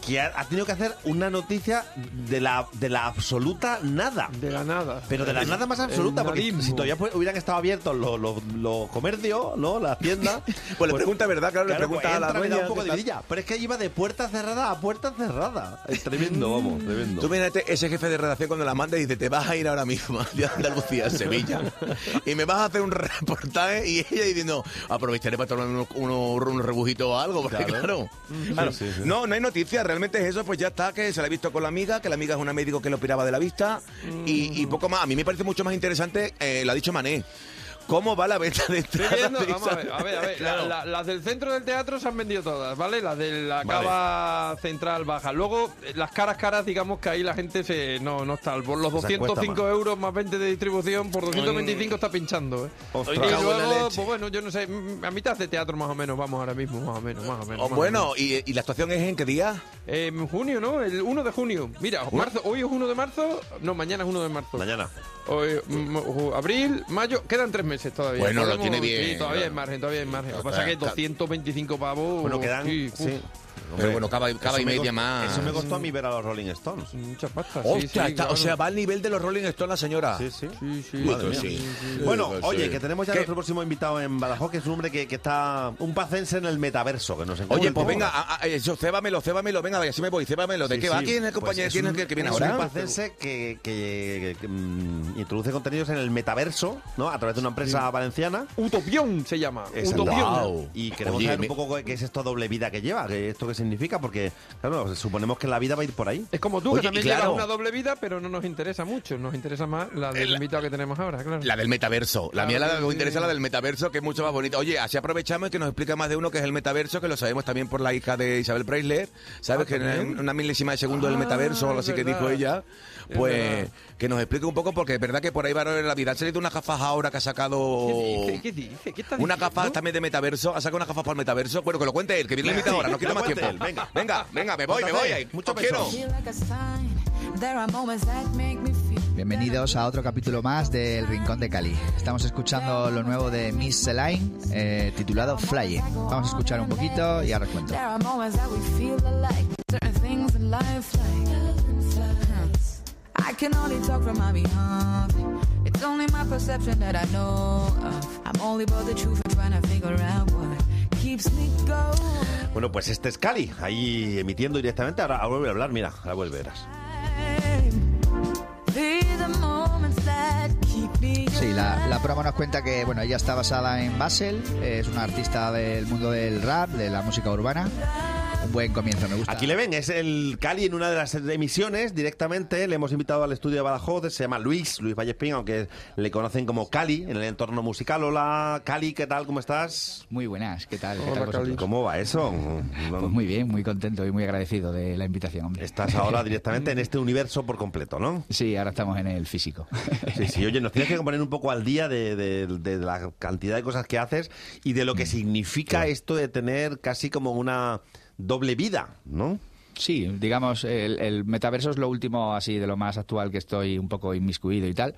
que ha, ha tenido que hacer una noticia de la, de la absoluta nada. De la nada. Pero de la El- nada más absoluta, porque si todavía hubieran estado abiertos los, los, los comercios, ¿no? Las tiendas. Pues le pregunta, ¿verdad? Claro, le pregunta pues a la dueña un poco de vidilla. Pero es que iba de puerta cerrada a puerta cerrada. Es tremendo, vamos, tremendo. Tú imagínate ese jefe de redacción cuando la manda y dice, te vas a ir ahora mismo de Andalucía a Sevilla y me vas a hacer un reportaje y ella diciendo, aprovecharé para tomar unos, unos, unos rebujitos o algo, porque Claro. claro, claro, Sí, sí, sí. no, no hay noticia, realmente es eso, pues ya está, que se la ha visto con la amiga, que la amiga es una médico que lo piraba de la vista y, y poco más. A mí me parece mucho más interesante, eh, lo ha dicho Mané, cómo va la venta de entradas. vamos a ver, a ver, a ver. la- Claro. la- las del centro del teatro se han vendido todas, ¿vale? Las de la Vale. cava central baja. Luego, eh, las caras caras, digamos que ahí la gente se no, no está. Por los Se cuesta 205 más. euros más 20 de distribución, por 225 está pinchando, ¿eh? Ostras. Y luego, pues bueno, yo no sé, mm, a mitad de teatro más o menos, vamos ahora mismo, más o menos, más o menos. Oh, más o bueno, menos. ¿y, y la actuación es en qué día? En junio, ¿no? El 1 de junio. Mira, marzo, hoy es 1 de marzo, no, mañana es 1 de marzo. Mañana. Hoy, mm, abril, mayo, quedan tres meses todavía. Bueno, lo tiene bien, Sí, todavía claro. hay margen, todavía hay margen. Lo que pasa es que claro. 225 pavos. Bueno, quedan. sí, Sí. Pero bueno, cava, cava y me media más. Eso me costó a mí ver a los Rolling Stones. mucha pasta. sí, Hostia, sí, está- claro. o sea, va al nivel de los Rolling Stones la señora. Sí, sí. Sí, sí. Madre mía. mía. Bueno, Sí, oye, sí. que tenemos ya ¿Qué? nuestro próximo invitado en Badajoz, que es un hombre que, que está un pacense en el metaverso, que nos encanta. Oye, pues venga, a- a- eso, cébamelo, cébamelo, venga, así me voy, cébamelo. ¿De Sí, qué va? ¿Quién es el Pues compañero? es ¿Quién es el que viene es ahora? un pacense que, que- que, mm, introduce contenidos en el metaverso, ¿no? A través de una empresa valenciana. Utopión se llama. Utopión. Y queremos saber un poco qué es esto doble vida que lleva, que esto qué significa, porque, claro, suponemos que la vida va a ir por ahí. Es como tú, Oye, que también claro. llevas una doble vida, pero no nos interesa mucho. Nos interesa más la del El- invitado que tenemos ahora, claro. La del metaverso. La Claro, mía la que me sí. interesa la del metaverso, que es mucho más bonita. Oye, así aprovechamos y que nos explica más de uno que es el metaverso, que lo sabemos también por la hija de Isabel Preisler. ¿Sabes? Ah, que en una milésima de segundo del Ah, metaverso, o algo así que dijo ella. Es Pues que nos explique un poco, porque es verdad que por ahí va la vida. Ha salido una gafas ahora que ha sacado. ¿Qué dice? ¿Qué dice? ¿Qué está Una diciendo? gafa también de metaverso, ha sacado una gafas para el metaverso. Bueno, que lo cuente él, que viene invitado ahora, no lo más tiempo. él, venga. venga, venga, me voy, me voy. ahí. Mucho quiero. Bienvenidos a otro capítulo más del Rincón de Cali. Estamos escuchando lo nuevo de Miss Celine, eh, titulado Flying. Vamos a escuchar un poquito y ahora os cuento. I can only talk from my behalf. It's only my perception that I know of. I'm only but the truth and trying to figure out what keeps me going. Bueno, pues este es Cali, ahí emitiendo directamente. Ahora, ahora vuelve a hablar, mira, ahora vuelve, verás. Be the moments that keep me Sí, la, la promo nos cuenta que bueno, ella está basada en Basel, es una artista del mundo del rap, de la música urbana. Un buen comienzo, me gusta. Aquí le ven, es el Cali en una de las emisiones directamente. Le hemos invitado al estudio de Badajoz, se llama Luis, Luis Vallespín, aunque le conocen como Cali en el entorno musical. Hola, Cali, ¿qué tal? ¿Cómo estás? Muy buenas, ¿qué tal? ¿Qué Hola, tal vosotros? Cali. ¿Cómo va eso? Pues muy bien, muy contento y muy agradecido de la invitación, hombre. Estás ahora directamente en este universo por completo, ¿no? Sí, ahora estamos en el físico. Sí, sí, oye, nos tienes que poner un poco al día de, de- de la cantidad de cosas que haces y de lo que significa esto de tener casi como una doble vida, ¿no? Sí, digamos, el, el metaverso es lo último así de lo más actual que estoy un poco inmiscuido y tal,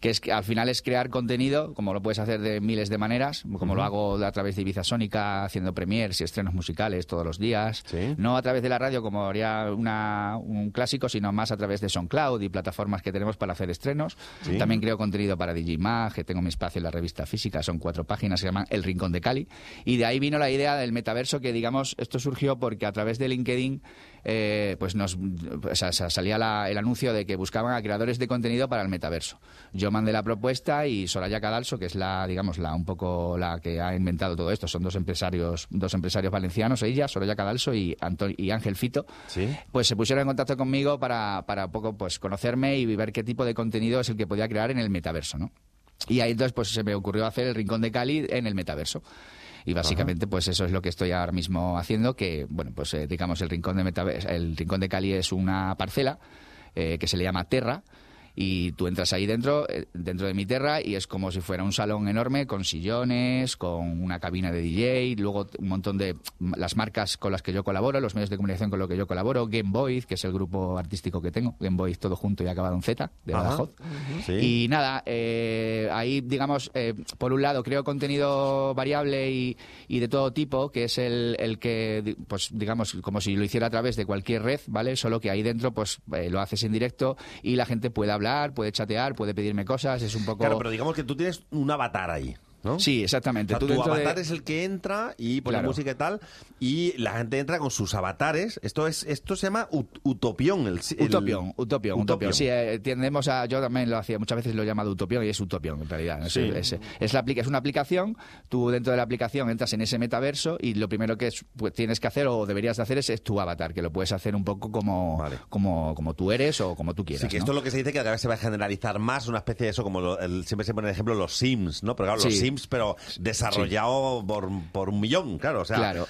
que es que al final es crear contenido, como lo puedes hacer de miles de maneras, como lo hago a través de Ibiza Sónica, haciendo premiers y estrenos musicales todos los días, Sí. no a través de la radio como haría una, un clásico, sino más a través de SoundCloud y plataformas que tenemos para hacer estrenos. Sí. También creo contenido para Digimag, que tengo mi espacio en la revista física, son cuatro páginas, se llaman El Rincón de Cali, y de ahí vino la idea del metaverso que, digamos, esto surgió porque a través de LinkedIn eh, pues nos o sea, sa- salía la- el anuncio de que buscaban a creadores de contenido para el metaverso. Yo mandé la propuesta y Soraya Cadalso, que es la, digamos, la un poco la que ha inventado todo esto, son dos empresarios, dos empresarios valencianos, ella, Soraya Cadalso y, Anto- y Ángel Fito, pues se pusieron en contacto conmigo para, para un poco pues conocerme y ver qué tipo de contenido es el que podía crear en el metaverso, ¿no? Y ahí entonces pues se me ocurrió hacer el Rincón de Cali en el metaverso. Y básicamente, pues eso es lo que estoy ahora mismo haciendo, que, bueno, pues eh, digamos, el rincón de Metaver- el rincón de Cali es una parcela eh, que se le llama Terra. Y tú entras ahí dentro, eh, dentro de mi Terra, y es como si fuera un salón enorme con sillones, con una cabina de DJ, luego un montón de las marcas con las que yo colaboro, los medios de comunicación con los que yo colaboro, Game Boy, que es el grupo artístico que tengo, Game Boy todo junto y acabado en Z, de Ajá. Badajoz. Sí. Y nada, eh, ahí, digamos, eh, por un lado creo contenido variable y, y de todo tipo, que es el, el que, pues digamos, como si lo hiciera a través de cualquier red, ¿vale? Solo que ahí dentro, pues eh, lo haces en directo y la gente puede hablar, puede chatear, puede pedirme cosas, es un poco... Pero digamos que tú tienes un avatar ahí. ¿No? Sí, exactamente. O sea, Tú tu dentro de- avatar es el que entra y pone Claro. música y tal, y la gente entra con sus avatares. Esto es esto se llama ut- Utopión. El, el- Utopión, Utopión, Utopión. Sí, eh, tendemos a. Yo también lo hacía, muchas veces lo he llamado Utopión y es Utopión en realidad. Es, Sí. es- es la, aplica- es una aplicación, tú dentro de la aplicación entras en ese metaverso y lo primero que es- pues, tienes que hacer o deberías de hacer es, es tu avatar, que lo puedes hacer un poco como, como, como tú eres o como tú quieras. Sí, que ¿no? esto es lo que se dice que cada vez se va a generalizar más, una especie de eso, como lo- el- siempre se pone el ejemplo los Sims, ¿no? Pero claro, los Sí. Sims, pero desarrollado por, por un millón, claro, o sea, Claro.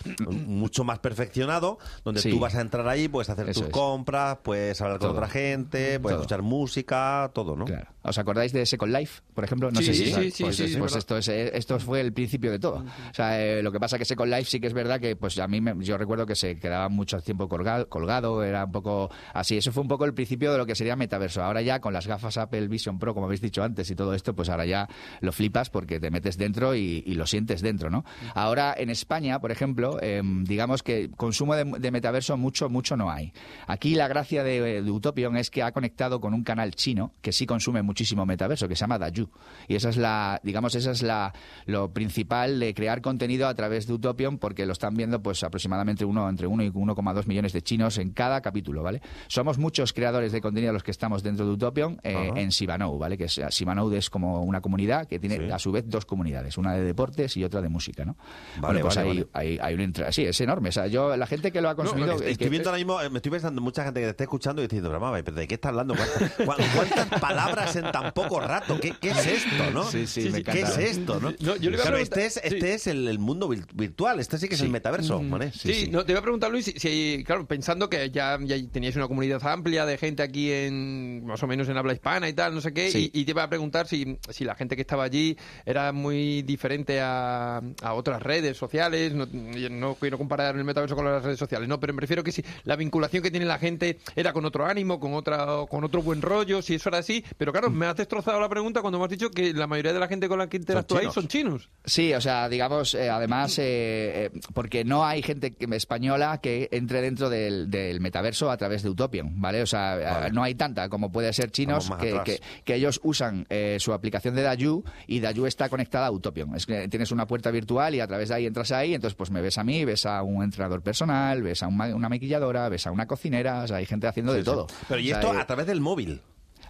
mucho más perfeccionado, donde Sí. tú vas a entrar ahí, puedes hacer Eso tus es. compras, puedes hablar con otra gente, puedes Todo. escuchar música, todo, ¿no? Claro. ¿Os acordáis de Second Life, por ejemplo? No Sí, sé si sí, pues, sí, pues esto, es, eh, esto fue el principio de todo. O sea, eh, lo que pasa que Second Life sí que es verdad que pues a mí me- yo recuerdo que se quedaba mucho tiempo colgado, colgado, era un poco así. Eso fue un poco el principio de lo que sería metaverso. Ahora ya con las gafas Apple Vision Pro, como habéis dicho antes, y todo esto, pues ahora ya lo flipas porque te metes dentro y, y lo sientes dentro, ¿no? Ahora en España, por ejemplo, em, digamos que consumo de, de metaverso mucho, mucho no hay. Aquí la gracia de, de Utopion es que ha conectado con un canal chino que sí consume muchísimo metaverso, que se llama Dayu. Y esa es la, digamos, esa es la, lo principal de crear contenido a través de Utopion, porque lo están viendo pues aproximadamente uno, entre 1 y 1,2 millones de chinos en cada capítulo, ¿vale? Somos muchos creadores de contenido los que estamos dentro de Utopion eh, en Sibanou, ¿vale? Que es, Sibanou es como una comunidad que tiene a su vez dos comunidades, una de deportes y otra de música, ¿no? Vale, bueno, pues vale, hay, vale. hay, hay un entra- Sí, es enorme. O sea, yo, la gente que lo ha consumido... estoy el que- viendo ahora mismo, me estoy pensando en mucha gente que te está escuchando y diciendo, pero mamá, ¿pero ¿de qué estás hablando? ¿Cuántas, cuán- cuántas palabras en tan poco rato? ¿Qué, qué es esto, no? Sí, sí, me ¿Qué encanta. es esto, no? No, yo le iba a Claro, preguntar- este es, este es el, el mundo vir- virtual, este sí que es el metaverso, ¿vale? Sí, no, te iba a preguntar, Luis, si, si, claro, pensando que ya, ya teníais una comunidad amplia de gente aquí en, más o menos en habla hispana y tal, no sé qué, Sí. y, y te iba a preguntar si, si la gente que estaba allí era muy diferente a, a otras redes sociales, no, no quiero comparar el metaverso con las redes sociales, no, pero me refiero que si la vinculación que tiene la gente era con otro ánimo, con otra con otro buen rollo, si eso era así, pero claro, me has destrozado la pregunta cuando me has dicho que la mayoría de la gente con la que interactúáis chinos. son chinos. Sí, o sea, digamos, eh, además, eh, eh, porque no hay gente española que entre dentro del, del metaverso a través de Utopion, ¿vale? O sea, eh, no hay tanta como puede ser chinos que, que- que ellos usan eh, su aplicación de Dayu y Dayu está conectada a Utopion. Es que tienes una puerta virtual y a través de ahí entras ahí, entonces pues me ves a mí, ves a un entrenador personal, ves a un ma- una maquilladora, ves a una cocinera, o sea, hay gente haciendo de Sí, todo. Pero y O sea, esto eh, a través del móvil.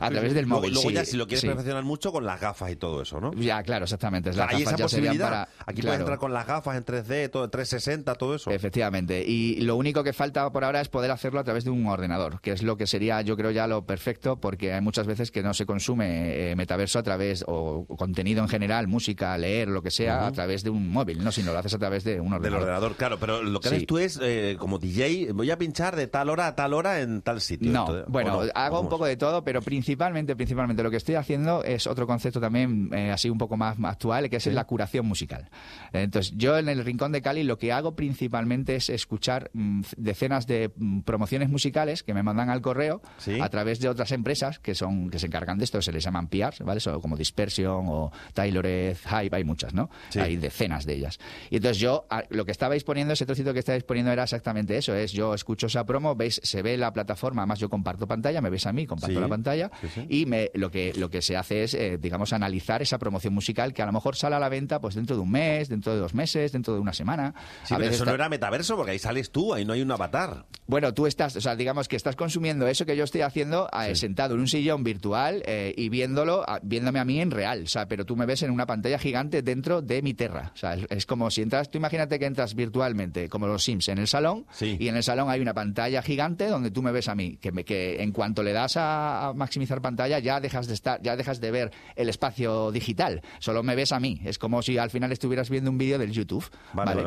A través del Luego- móvil, Luego sí, ya si lo quieres sí. perfeccionar mucho con las gafas y todo eso, ¿no? Ya, claro, exactamente. O sea, Las hay gafas esa ya serían posibilidad. para- Aquí puedes claro. entrar con las gafas en 3D, todo 360, todo eso. Efectivamente. Y lo único que falta por ahora es poder hacerlo a través de un ordenador, que es lo que sería, yo creo, ya lo perfecto, porque hay muchas veces que no se consume eh, metaverso a través, o contenido en general, música, leer, lo que sea, a través de un móvil, no, sino lo haces a través de un Del ordenador. ordenador, claro, pero lo que Sí. haces tú es, eh, como DJ, voy a pinchar de tal hora a tal hora en tal sitio. No, Entonces, bueno, hago ¿O un poco de todo, pero principalmente, principalmente lo que estoy haciendo es otro concepto también eh, así un poco más, más actual, que es la curación musical. Entonces, yo en el Rincón de Cali lo que hago principalmente es escuchar mm, decenas de mm, promociones musicales que me mandan al correo a través de otras empresas que son que se encargan de esto, se les llaman PRs, ¿vale? Son como Dispersion o Tayloreth, Hype, hay muchas, ¿no? Hay decenas de ellas. Y entonces yo, a- lo que estabais poniendo, ese trocito que estabais poniendo era exactamente eso, es yo escucho esa promo, veis, se ve la plataforma, además yo comparto pantalla, me veis a mí, comparto la pantalla, y me, lo, que, lo que se hace es, eh, digamos, analizar esa promoción musical que a lo mejor sale a la venta pues dentro de un mes, dentro de dos meses, dentro de una semana. Sí, A pero veces eso está- no era metaverso, porque ahí sales tú, ahí no hay un avatar. Bueno, tú estás, o sea, digamos que estás consumiendo eso que yo estoy haciendo eh, sentado en un sillón virtual eh, y viéndolo, a- viéndome a mí en real, o sea, pero tú me ves en una pantalla gigante dentro de mi Terra. O sea, es, es como si entras, tú imagínate que entras virtualmente, como los Sims, en el salón, y en el salón hay una pantalla gigante donde tú me ves a mí, que, me- que en cuanto le das a, a maximizar pantalla ya dejas de estar, ya dejas de ver el espacio digital, solo me ves a mí. Es como si al final estuvieras viendo un vídeo del YouTube. Vale,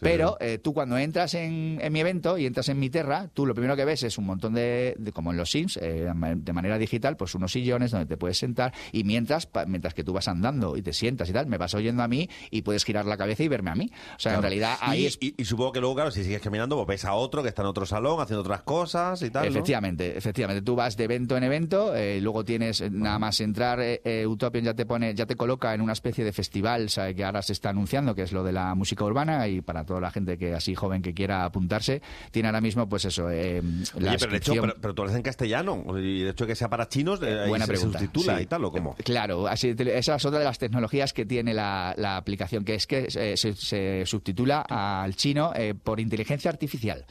Pero eh, tú cuando entras en, en mi evento y entras en mi Terra, tú lo primero que ves es un montón de, de- como en los Sims, eh, de manera digital, pues unos sillones donde te puedes sentar y mientras, pa- mientras que tú vas andando y te sientas y tal, me vas oyendo a mí y puedes girar la cabeza y verme a mí. O sea, en realidad ahí y, es y- y supongo que luego, claro, si sigues caminando, pues ves a otro que está en otro salón haciendo otras cosas y tal. ¿no? Efectivamente, efectivamente. Tú vas de evento en evento, eh, luego tienes eh, nada más entrar, eh, eh, Utopian ya te pone, ya te coloca en una especie de festival ¿sabe? que ahora se está anunciando, que es lo de la música urbana y para toda la gente que así joven que quiera apuntarse, tiene ahora mismo pues eso, eh, la Oye, pero, hecho, pero, pero tú lo haces en castellano. Y de hecho que sea para chinos, Buena se pregunta. subtitula Sí. y tal, ¿o cómo? Claro, así, esa es otra de las tecnologías que tiene la, la aplicación, que es que se, se subtitula al chino por inteligencia artificial.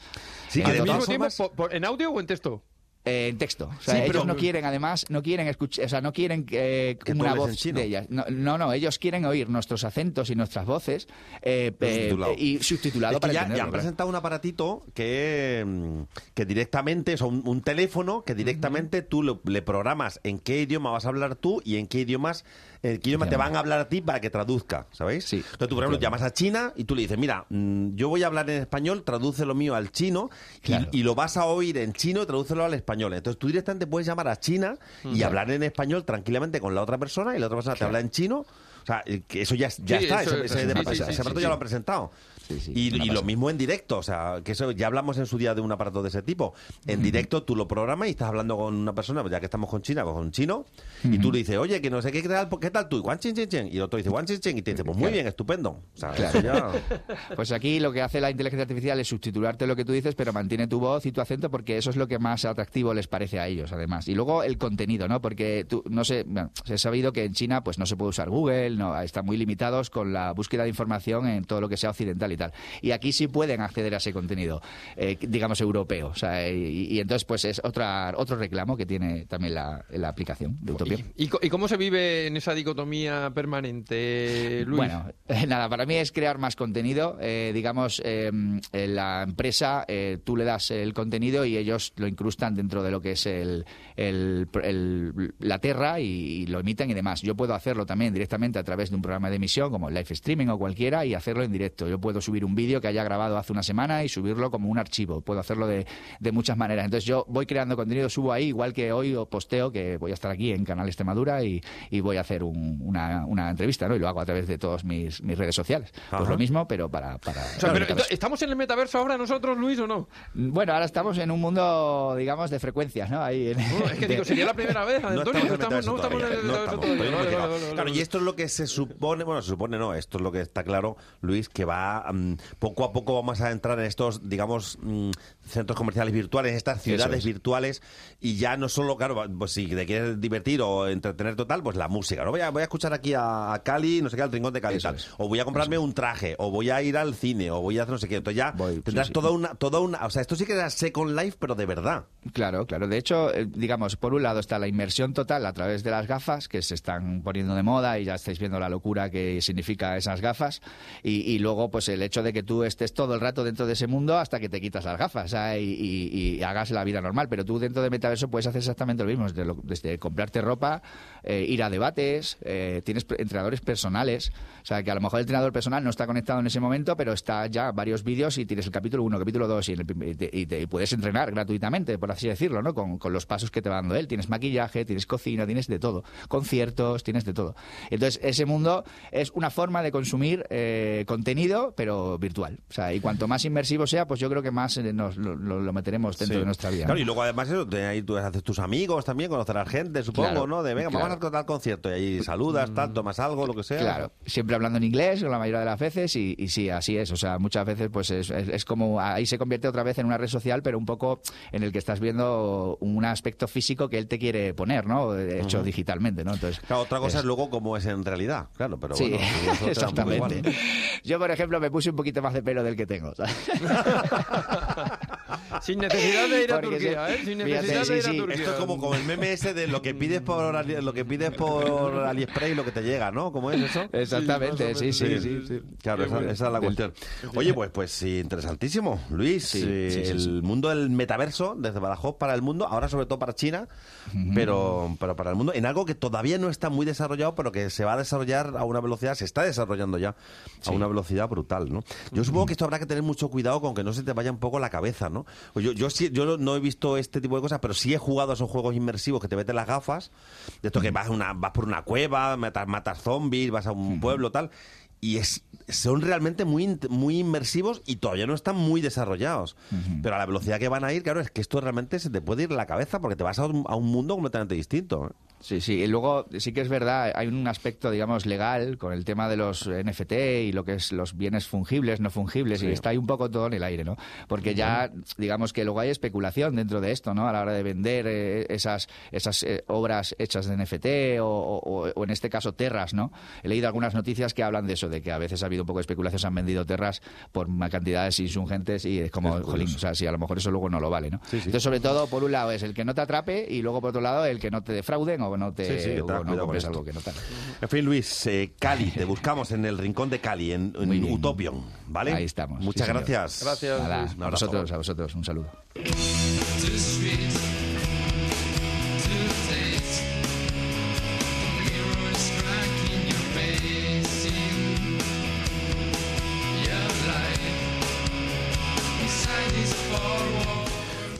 Sí, al mismo tiempo, por- por- ¿en audio o en texto? Eh, en texto. O sea, Sí, ellos pero- no quieren, además, no quieren escuchar, o sea, no quieren eh, Que una voz de ellas. No, no, no, ellos quieren oír nuestros acentos y nuestras voces eh, eh, subtitulado. y subtitulado Es que para ya, han presentado un aparatito que, mm, que directamente, o sea, un, un teléfono que directamente tú lo- le programas en qué idioma vas a hablar tú y en qué idiomas, en qué idioma te van a hablar a ti para que traduzca, ¿sabéis? Entonces tú, por ejemplo, llamas a China y tú le dices, mira, mm, yo voy a hablar en español, traduce lo mío al chino y, y lo vas a oír en chino y tradúcelo al español. Entonces tú directamente puedes llamar a China y hablar en español tranquilamente con la otra persona y la otra persona te habla en chino. O sea, eh, que eso ya, ya Sí, está, eso- ese, ese- sí, ese- sí, ese sí, aparato sí, ya sí. lo han presentado. Y lo mismo en directo, o sea, que eso ya hablamos en su día de un aparato de ese tipo. En directo tú lo programas y estás hablando con una persona, pues ya que estamos con China, con un chino, y tú le dices, oye, que no sé qué, tal, ¿qué tal tú? Y chin. Y el otro dice, Guan chin, chin, y te dice, pues muy Claro. bien, estupendo. O sea, Claro. eso ya... Pues aquí lo que hace la inteligencia artificial es subtitularte lo que tú dices, pero mantiene tu voz y tu acento porque eso es lo que más atractivo les parece a ellos, además. Y luego el contenido, ¿no? Porque tú, no sé, bueno, se ha sabido que en China pues no se puede usar Google, no, están muy limitados con la búsqueda de información en todo lo que sea occidental y tal. Y aquí sí pueden acceder a ese contenido, eh, digamos, europeo. O sea, y, y entonces pues es otra, otro reclamo que tiene también la, la aplicación de Utopia. ¿Y, co- y cómo se vive en esa dicotomía permanente, Luis? Bueno, nada, para mí es crear más contenido. Eh, digamos, eh, eh, la empresa, eh, tú le das el contenido y ellos lo incrustan dentro de lo que es el, el- el- la Terra y, y lo emiten y demás. Yo puedo hacerlo también directamente a través de un programa de emisión como live streaming o cualquiera y hacerlo en directo. Yo puedo subir un vídeo que haya grabado hace una semana y subirlo como un archivo. Puedo hacerlo de, de muchas maneras. Entonces yo voy creando contenido, subo ahí, igual que hoy o posteo que voy a estar aquí en Canal Extremadura y, y voy a hacer un- una, una entrevista, ¿no? Y lo hago a través de todas mis, mis redes sociales. Pues Ajá. lo mismo, pero para... para O sea, pero, ¿Estamos en el metaverso ahora nosotros, Luis, o no? Bueno, ahora estamos en un mundo, digamos, de frecuencias, ¿no? Ahí en- es que digo, sería la primera vez, No Antonio. estamos no estamos en no estamos, todavía. no Vale, vale, vale, Claro, y esto es lo que se supone, bueno, se supone no, esto es lo que está claro, Luis, que va mm, poco a poco vamos a entrar en estos, digamos, mm, centros comerciales virtuales, estas ciudades es. virtuales, y ya no solo, claro, pues si te quieres divertir o entretener total, pues la música, ¿no? Voy a, voy a escuchar aquí a, a Cali, no sé qué, al rincón de Cali y tal, o voy a comprarme un traje, o voy a ir al cine, o voy a hacer no sé qué, entonces ya tendrás sí. toda una, toda una, o sea, esto sí que era Second Life, pero de verdad. Claro, claro. De hecho, eh, digamos, por un lado está la inmersión total a través de las gafas, que se están poniendo de moda y ya estáis viendo la locura que significa esas gafas. Y, luego, pues el hecho de que tú estés todo el rato dentro de ese mundo hasta que te quitas las gafas sea, y, hagas la vida normal. Pero tú dentro de Metaverso puedes hacer exactamente lo mismo, desde, comprarte ropa, eh, ir a debates, eh, tienes entrenadores personales. O sea, que a lo mejor el entrenador personal no está conectado en ese momento, pero está ya varios vídeos y tienes el capítulo 1, capítulo 2 y, en el prim- y te- y te- y puedes entrenar gratuitamente, por así decirlo, ¿no? Con, con los pasos que te va dando él. Tienes maquillaje, tienes cocina, tienes de todo. Conciertos, tienes de todo. Entonces, ese mundo es una forma de consumir eh, contenido, pero virtual. O sea, y cuanto más inmersivo sea, pues yo creo que más eh, nos lo, lo- lo meteremos dentro Sí. de nuestra vida. Claro, ¿no? y luego además eso, de ahí tú haces tus amigos también, conocerás gente, supongo, Claro, ¿no? De venga, claro. vamos a tal concierto y ahí saludas, tal, tomas algo, lo que sea. Claro, siempre hablando en inglés la mayoría de las veces y, y sí, así es. O sea, muchas veces pues es, es- es como ahí se convierte otra vez en una red social, pero un poco en el que estás viendo un aspecto físico que él te quiere poner, ¿no? Hecho Ujú. digitalmente, ¿no? Entonces, Claro, otra cosa es- es luego cómo es en realidad, claro, pero sí, bueno, igual, exactamente. ¿no? Yo, por ejemplo, me puse un poquito más de pelo del que tengo. Sin necesidad de ir a Porque Turquía, sí, ¿eh? Sin fíjate, necesidad sí, de ir a sí. Turquía. Esto es como, como el meme ese de lo que pides por Ali- lo que pides por AliExpress y lo que te llega, ¿no? ¿Cómo es eso? Exactamente, sí, sí, sí, sí. Claro, esa, esa es la cuestión. Oye, pues pues sí, interesantísimo, Luis. eh, sí, sí, el sí. mundo del metaverso, desde Badajoz para el mundo, ahora sobre todo para China, pero, pero para el mundo, en algo que todavía no está muy desarrollado, pero que se va a desarrollar a una velocidad, se está desarrollando ya a una velocidad brutal, ¿no? Yo supongo que esto habrá que tener mucho cuidado con que no se te vaya un poco la cabeza, ¿no? Pues Yo, yo, sí, yo no he visto este tipo de cosas, pero sí he jugado a esos juegos inmersivos que te meten las gafas, de esto que vas, una, vas por una cueva, matas, matas zombies, vas a un pueblo, tal, y es, son realmente muy, muy inmersivos y todavía no están muy desarrollados. Pero a la velocidad que van a ir, claro, es que esto realmente se te puede ir la cabeza porque te vas a un, a un mundo completamente distinto. ¿eh? Sí, sí. Y luego sí que es verdad, hay un aspecto, digamos, legal con el tema de los NFT y lo que es los bienes fungibles, no fungibles, Sí. y está ahí un poco todo en el aire, ¿no? Porque ya, digamos que luego hay especulación dentro de esto, ¿no? A la hora de vender eh, esas, esas eh, obras hechas de NFT o, o- o en este caso terras, ¿no? He leído algunas noticias que hablan de eso, de que a veces ha habido un poco de especulación, se han vendido terras por una cantidades insurgentes y es como, Es jolín, o sea, si a lo mejor eso luego no lo vale, ¿no? Entonces, sobre todo, por un lado, es el que no te atrape y luego, por otro lado, el que no te defrauden o no te Sí, o no compres algo que no tal. En fin, Luis, eh, Cali, te buscamos en el rincón de Cali, en, en. Utopion, ¿vale? Ahí estamos. Muchas sí, señor. gracias. Nada, Luis. Un a vosotros, a vosotros, un saludo.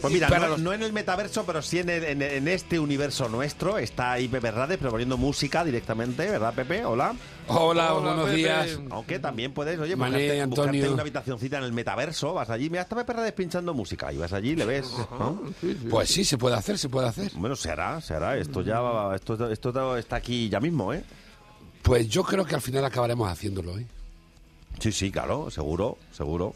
Pues mira, no, no en el metaverso, pero sí en, el- en- en este universo nuestro. Está ahí Pepe Rades proponiendo música directamente, ¿verdad, Pepe? Hola. Hola, buenos Pepe. días. Aunque también puedes, oye, Mané, buscarte, Antonio. buscarte una habitacioncita en el metaverso, vas allí, mira, está Pepe Rades pinchando música, y vas allí y le ves, ¿no? Pues sí, se puede hacer, se puede hacer. Bueno, se hará, se hará. Esto ya, va- esto, esto está aquí ya mismo, ¿eh? Pues yo creo que al final acabaremos haciéndolo, ¿eh? Sí, sí, claro, seguro, seguro.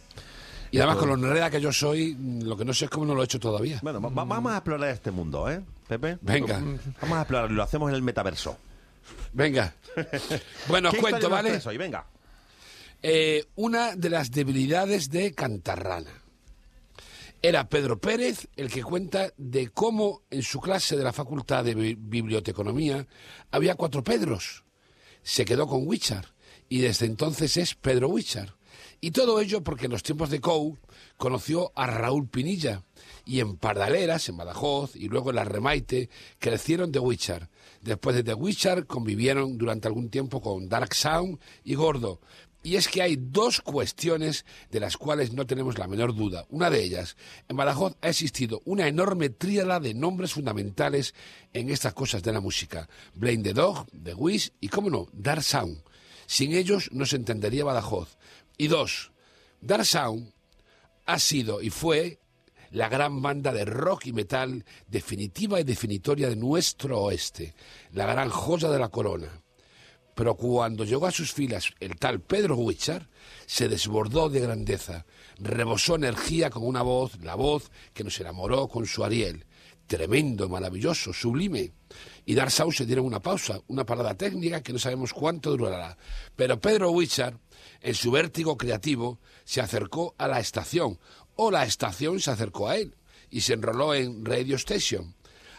Y además, con lo enreda que yo soy, lo que no sé es cómo no lo he hecho todavía. Bueno, va- va- vamos a explorar este mundo, ¿eh, Pepe? Venga. Vamos a explorarlo, lo hacemos en el metaverso. Venga. Bueno, os ¿Qué cuento, nos ¿vale? traes hoy? Venga. Eh, una de las debilidades de Cantarrana. Era Pedro Pérez el que cuenta de cómo en su clase de la Facultad de Bi- Biblioteconomía había cuatro Pedros. Se quedó con Wichar y desde entonces es Pedro Wichar. Y todo ello porque en los tiempos de Cou conoció a Raúl Pinilla y en Pardaleras, en Badajoz y luego en la Remaite crecieron de Wichar. Después de The Witcher convivieron durante algún tiempo con Dark Sound y Gordo. Y es que hay dos cuestiones de las cuales no tenemos la menor duda. Una de ellas, en Badajoz ha existido una enorme tríada de nombres fundamentales en estas cosas de la música. Blame the Dog, The Wish y, cómo no, Dark Sound. Sin ellos no se entendería Badajoz. Y dos, Dark Sound ha sido y fue la gran banda de rock y metal definitiva y definitoria de nuestro oeste, la gran joya de la corona. Pero cuando llegó a sus filas el tal Pedro Huichar, se desbordó de grandeza, rebosó energía con una voz, la voz que nos enamoró con su Ariel. Tremendo, maravilloso, sublime. Y Darsau se dieron una pausa, una parada técnica que no sabemos cuánto durará. Pero Pedro Huichar, en su vértigo creativo, se acercó a la estación, o la estación se acercó a él, y se enroló en Radio Station.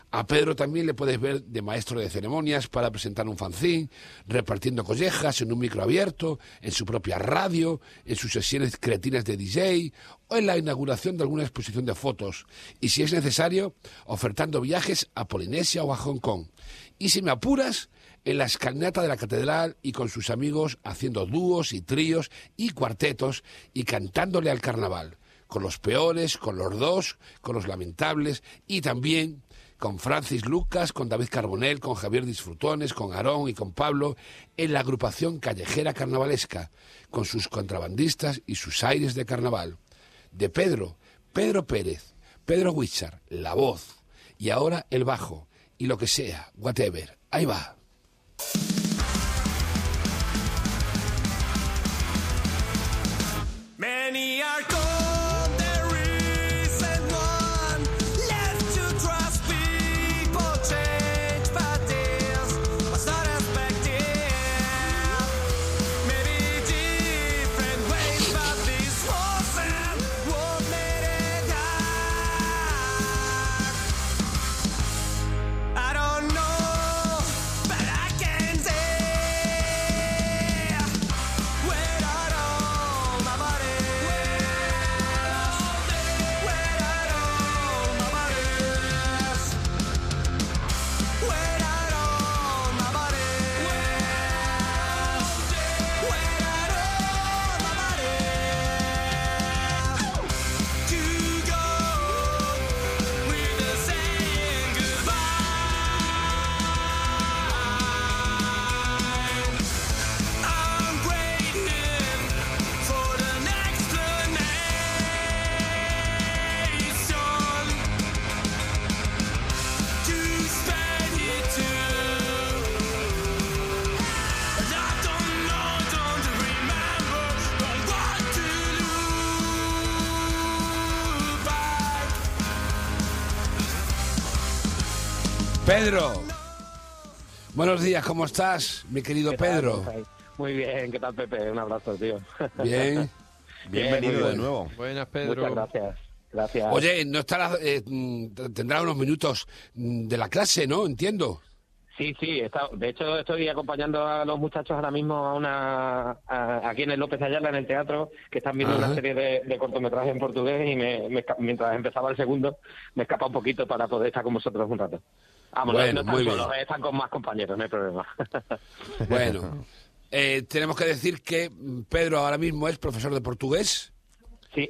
A Pedro también le puedes ver de maestro de ceremonias para presentar un fanzine, repartiendo collejas en un micro abierto, en su propia radio, en sus sesiones cretinas de DJ o en la inauguración de alguna exposición de fotos. Y si es necesario, ofertando viajes a Polinesia o a Hong Kong. Y si me apuras, en la escalinata de la catedral y con sus amigos haciendo dúos y tríos y cuartetos y cantándole al carnaval. Con los peores, con los dos, con los lamentables y también con Francis Lucas, con David Carbonell, con Javier Disfrutones, con Aarón y con Pablo, en la agrupación callejera carnavalesca, con sus contrabandistas y sus aires de carnaval. De Pedro, Pedro Pérez, Pedro Huichar, la voz, y ahora el bajo, y lo que sea, whatever. Ahí va. Thank you. Pedro. Buenos días, ¿cómo estás, mi querido ¿Qué tal? Pedro? Muy bien, ¿qué tal Pepe? Un abrazo, tío. Bien. Bienvenido de nuevo. Buenas, Muchas gracias. Gracias. Oye, no estará, eh, mm, tendrá unos minutos mm, de la clase, ¿no? Entiendo. Sí, sí, está- de hecho estoy acompañando a los muchachos ahora mismo a una a- aquí en el López Ayala, en el teatro, que están viendo Ajá. una serie de, de cortometrajes en portugués y me, mientras empezaba el segundo me escapa un poquito para poder estar con vosotros un rato. Vamos, no- Bueno, no, están muy bien. eh, están con más compañeros, no hay problema. Bueno, eh, tenemos que decir que Pedro ahora mismo es profesor de portugués. Sí.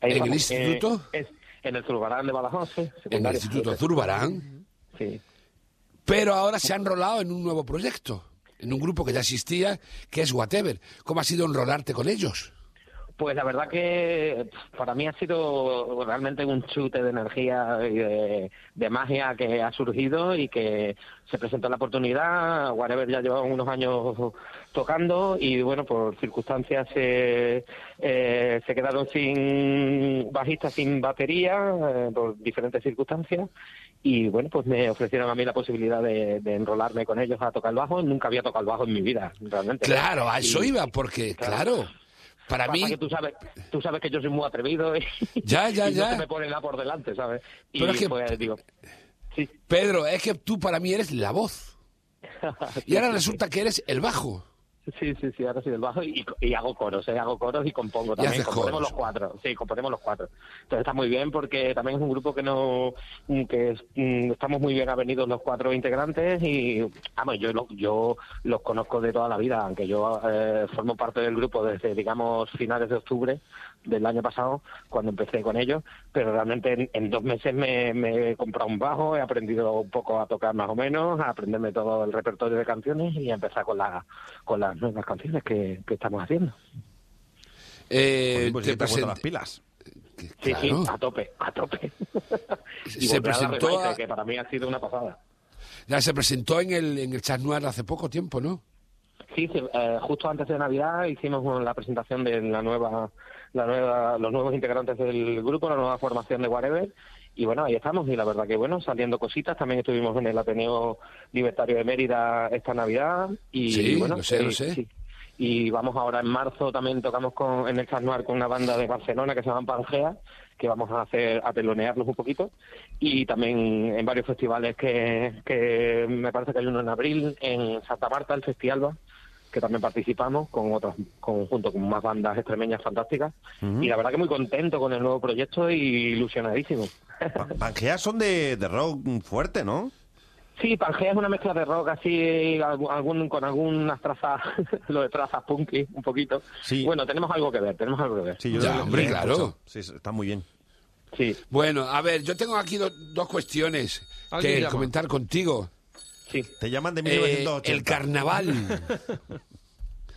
¿En el vamos, eh, instituto? es en el Zurbarán de Badajoz, sí, en el. Instituto Zurbarán. Sí. Pero ahora se ha enrolado en un nuevo proyecto, en un grupo que ya existía, que es Whatever. ¿Cómo ha sido enrolarte con ellos? Pues la verdad que para mí ha sido realmente un chute de energía y de, de magia que ha surgido y que se presentó la oportunidad. Whatever ya lleva unos años tocando y bueno, por circunstancias eh, eh, se quedaron sin bajista, sin batería, eh, por diferentes circunstancias. Y bueno, pues me ofrecieron a mí la posibilidad de, de enrolarme con ellos a tocar el bajo. Nunca había tocado el bajo en mi vida, realmente. Claro, a eso Y- iba, porque, claro, para Pasa mí... que tú sabes, tú sabes que yo soy muy atrevido y, Ya, ya, y ya. no se me pone nada por delante, ¿sabes? Y Pero es que- pues digo, Pedro, es que tú para mí eres la voz. Y ahora resulta que eres el bajo. Sí, sí, sí, ahora soy del bajo y, y hago coros, ¿eh? hago coros y compongo Y también. haces componemos coros. los cuatro, sí, componemos los cuatro. Entonces está muy bien porque también es un grupo que no, mm, que es- mm, estamos muy bien avenidos los cuatro integrantes y, vamos, yo, yo los conozco de toda la vida, aunque yo eh, formo parte del grupo desde, digamos, finales de octubre del año pasado, cuando empecé con ellos, pero realmente en, en dos meses me, me he comprado un bajo, he aprendido un poco a tocar más o menos, a aprenderme todo el repertorio de canciones y a empezar con, la, con las nuevas canciones que, que estamos haciendo. Eh, pues te ya te has puesto present- las pilas. Sí, Claro. sí, a tope, a tope. y Se presentó a- que para mí ha sido una pasada. Ya se presentó en el, en el Chat Noir hace poco tiempo, ¿no? Sí, sí, eh, justo antes de Navidad hicimos la presentación de la nueva, la nueva, los nuevos integrantes del grupo, la nueva formación de Whatever. Y bueno, ahí estamos. Y la verdad que bueno, saliendo cositas. También estuvimos en el Ateneo Libertario de Mérida esta Navidad. Y Sí, bueno, lo sé, eh, lo sé. sí. Y vamos ahora en marzo también tocamos con, en el Chat Noir con una banda de Barcelona que se llama Pangea, que vamos a hacer a telonearnos un poquito. Y también en varios festivales que, que me parece que hay uno en abril, en Santa Marta, el Festivalba, que también participamos con otros, con, junto con más bandas extremeñas fantásticas. Y la verdad que muy contento con el nuevo proyecto y ilusionadísimo. Pangea son de, de rock fuerte, ¿no? Sí, Pangea es una mezcla de rock así, algún, algún- con algunas trazas, lo de trazas punky, un poquito. Bueno, tenemos algo que ver, tenemos algo que ver. Sí, yo Ya, lo- hombre, claro. Sí, está muy bien. Sí. Bueno, a ver, yo tengo aquí do- dos cuestiones ¿Alguien que llama? comentar contigo. Sí. Te llaman de Eh, 1980. el carnaval.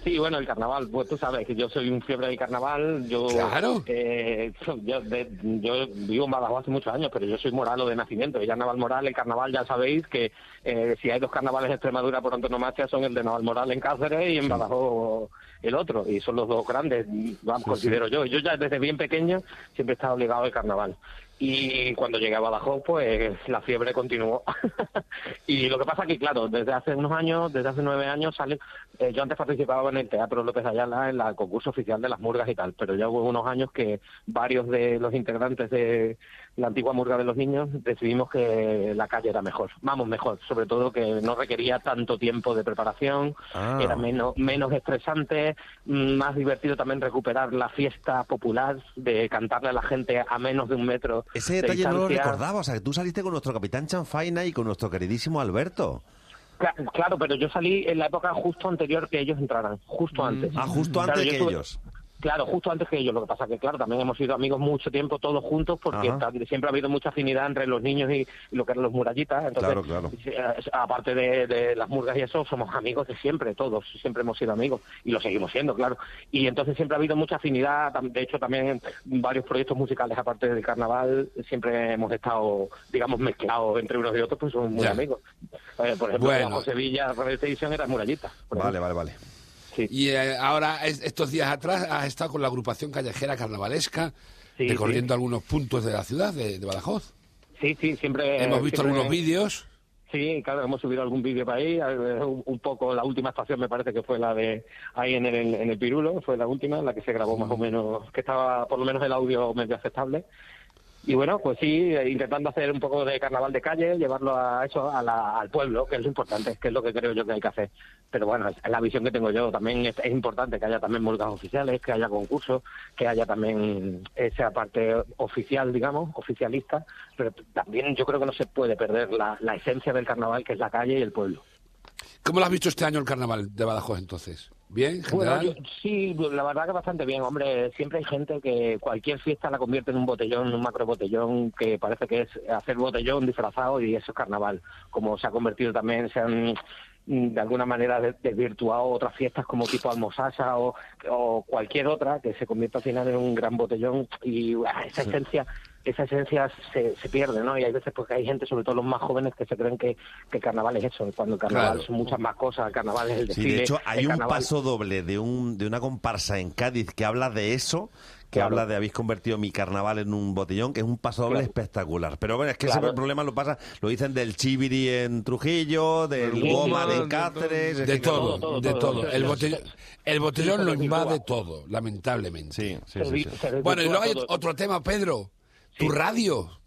Sí, bueno, el carnaval, pues tú sabes que yo soy un fiebre del carnaval. Yo, Claro. eh, yo, de- yo vivo en Badajoz hace muchos años, pero yo soy moralo de nacimiento. Y ya Naval Moral, el carnaval, ya sabéis que eh, si hay dos carnavales en Extremadura por antonomasia son el de Naval Moral en Cáceres y en Badajoz el otro. Y son los dos grandes, vamos, considero yo. Yo ya desde bien pequeño siempre he estado ligado al carnaval. Y cuando llegué a Badajoz, pues la fiebre continuó. y lo que pasa que, claro, desde hace unos años, desde hace nueve años, sale, eh, yo antes participaba en el Teatro López Ayala, en el concurso oficial de las murgas y tal, pero ya hubo unos años que varios de los integrantes de la antigua murga de los niños decidimos que la calle era mejor. Vamos, mejor, sobre todo que no requería tanto tiempo de preparación, Ah. era menos, menos estresante, mm, más divertido también recuperar la fiesta popular de cantarle a la gente a menos de un metro. Ese de detalle no lo recordaba. O sea, que tú saliste con nuestro capitán Chanfaina y con nuestro queridísimo Alberto. Cla- Claro, pero yo salí en la época justo anterior que ellos entraran, justo antes. Ah, justo antes que ellos. Claro, justo antes que ellos. Lo que pasa que, claro, también hemos sido amigos mucho tiempo todos juntos porque Ajá. siempre ha habido mucha afinidad entre los niños y, y lo que eran los murallitas. Entonces, Claro, claro. eh, aparte de, de las murgas y eso, somos amigos de siempre, todos. Siempre hemos sido amigos y lo seguimos siendo, claro. Y entonces siempre ha habido mucha afinidad. De hecho, también en varios proyectos musicales, aparte del carnaval, siempre hemos estado, digamos, mezclados entre unos y otros, pues somos muy Ya. amigos. Eh, por ejemplo, Bueno. José Villa, Rebelde Edición era murallita. Vale, ejemplo. vale, Y eh, ahora, es- estos días atrás, has estado con la agrupación callejera carnavalesca, Sí, recorriendo algunos puntos de la ciudad de, de Badajoz. Sí, sí, siempre. Hemos visto siempre- algunos vídeos. Sí, claro, hemos subido algún vídeo para ahí, eh, un, un poco, la última estación me parece que fue la de ahí en el, en el Pirulo, fue la última, la que se grabó más o menos, que estaba por lo menos el audio medio aceptable. Y bueno, pues sí, intentando hacer un poco de carnaval de calle, llevarlo a eso, a la- al pueblo, que es lo importante, que es lo que creo yo que hay que hacer. Pero bueno, es, la visión que tengo yo. También es, importante que haya también murgas oficiales, que haya concursos, que haya también esa parte oficial, digamos, oficialista. Pero también yo creo que no se puede perder la esencia del carnaval, que es la calle y el pueblo. ¿Cómo lo has visto este año el carnaval de Badajoz entonces? ¿Bien? Bueno, yo- sí, la verdad que bastante bien, hombre. Siempre hay gente que cualquier fiesta la convierte en un botellón, un macro botellón, que parece que es hacer botellón disfrazado y eso es carnaval. Como se ha convertido también, se han mm, de alguna manera de- desvirtuado otras fiestas como tipo Almosasa o, o cualquier otra que se convierte al final en un gran botellón y ah, esa Sí. Esa esencia se, se pierde, ¿no? Y hay veces porque hay gente, sobre todo los más jóvenes, que se creen que, que el carnaval es eso, cuando el carnaval Claro. son muchas más cosas, el carnaval es el Sí, desfile. de hecho, hay un carnaval- paso doble de, un, de una comparsa en Cádiz que habla de eso, que Claro. habla de habéis convertido mi carnaval en un botellón, que es un paso doble Claro. espectacular. Pero bueno, es que Claro. ese problema lo pasa, lo dicen del Chiviri en Trujillo, del Sí, Goma sí, de sí, Cáceres. es De que- todo, de todo. El botellón, el botellón Sí, lo invade todo, lamentablemente. Sí, sí, sí. Bueno, y luego hay otro tema, Pedro. Tu radio.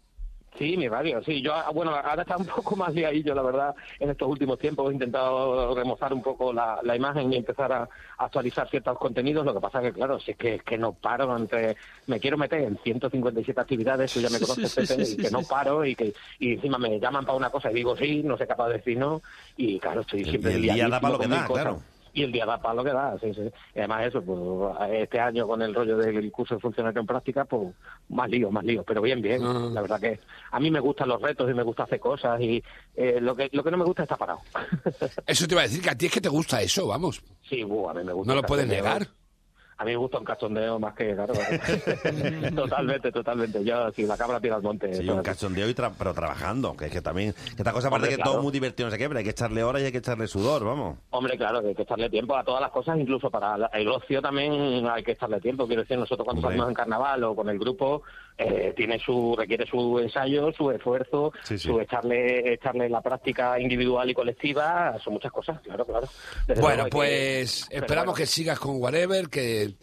Sí, mi radio, sí. Yo, ah, bueno, ahora está un poco más liadillo, la verdad, en estos últimos tiempos. He intentado remozar un poco la, la imagen y empezar a, a actualizar ciertos contenidos. Lo que pasa que, claro, si es que, que no paro entre... Me quiero meter en 157 actividades, tú ya me conoces, Pepe, y que no paro y que y encima me llaman para una cosa y digo sí, no sé capaz de decir no. Y claro, estoy siempre el día da para lo que da, claro. Y el día da para lo que da, sí, sí. Y además eso, pues este año con el rollo del curso de funcionario en práctica, pues más lío, más lío, pero bien, bien. Ah. La verdad que a mí me gustan los retos y me gusta hacer cosas y eh, lo que lo que no me gusta está parado. Eso te iba a decir que a ti es que te gusta eso, vamos. Sí, buh, a mí me gusta. No lo puedes negar. A mí me gusta un cachondeo más que, claro. totalmente, totalmente. Yo, si la cabra tira al monte. Sí, un cachondeo, y tra- pero trabajando. Que es que también. Que esta cosa Hombre, que claro. todo es muy divertido, no sé qué, pero hay que echarle horas y hay que echarle sudor, vamos. Hombre, claro, que hay que echarle tiempo a todas las cosas, incluso para el ocio también hay que echarle tiempo. Quiero decir, nosotros cuando Hombre. salimos en carnaval o con el grupo, eh, tiene su requiere su ensayo, su esfuerzo, Sí, sí. su echarle echarle la práctica individual y colectiva, son muchas cosas, claro, claro. Desde Bueno, que- pues esperamos bueno. que sigas con Whatever, que,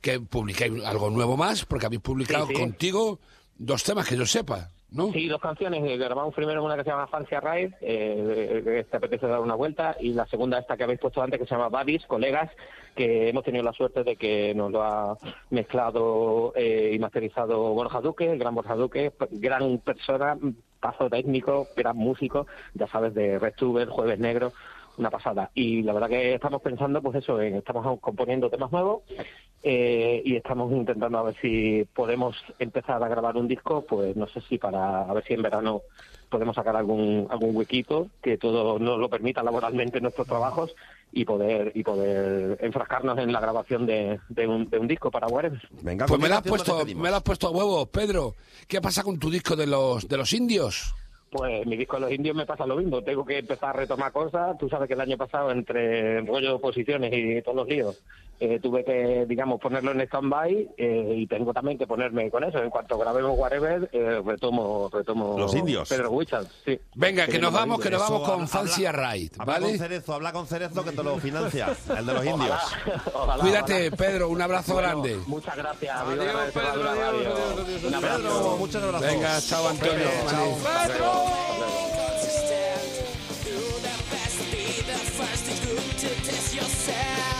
que publiquéis algo nuevo más, porque habéis publicado sí. contigo dos temas que yo sepa, Sí, dos canciones. eh, Grabamos primero una que se llama Fancia Ride, eh, que te apetece dar una vuelta, y la segunda esta que habéis puesto antes, que se llama Buddies, Colegas, que hemos tenido la suerte de que nos lo ha mezclado eh, y masterizado Borja Duque, gran Borja Duque, gran persona, paso técnico, gran músico, ya sabes, de Restuber, Jueves Negro, una pasada. Y la verdad que estamos pensando, pues eso, en- estamos componiendo temas nuevos eh, y estamos intentando a ver si podemos empezar a grabar un disco, pues no sé si para, a ver si en verano podemos sacar algún algún huequito que todo nos lo permita laboralmente en nuestros trabajos y poder y poder enfrascarnos en la grabación de, de un, de un disco para Warren. Venga, Pues me lo has puesto, me lo has puesto a huevos, Pedro. ¿Qué pasa con tu disco de los de los indios? Pues mi disco de los indios me pasa lo mismo. Tengo que empezar a retomar cosas. Tú sabes que el año pasado, entre rollo de oposiciones y todos los líos, eh, tuve que, digamos, ponerlo en stand-by eh, y tengo también que ponerme con eso. En cuanto grabemos Whatever, eh, retomo, retomo Los indios. Pedro sí. Venga, que nos vamos, que nos vamos con habla- Fancy habla- Ride, Habla ¿vale? con Cerezo, habla con Cerezo que te lo financia, el de los indios. Ojalá, Cuídate, ojalá. Pedro, un abrazo Bueno, grande. Muchas gracias. Adiós, Pedro, adiós, adiós, adiós, Un adiós. abrazo. Pedro, muchas gracias. Venga, chao, Antonio. Pedro, Chao. Yourself.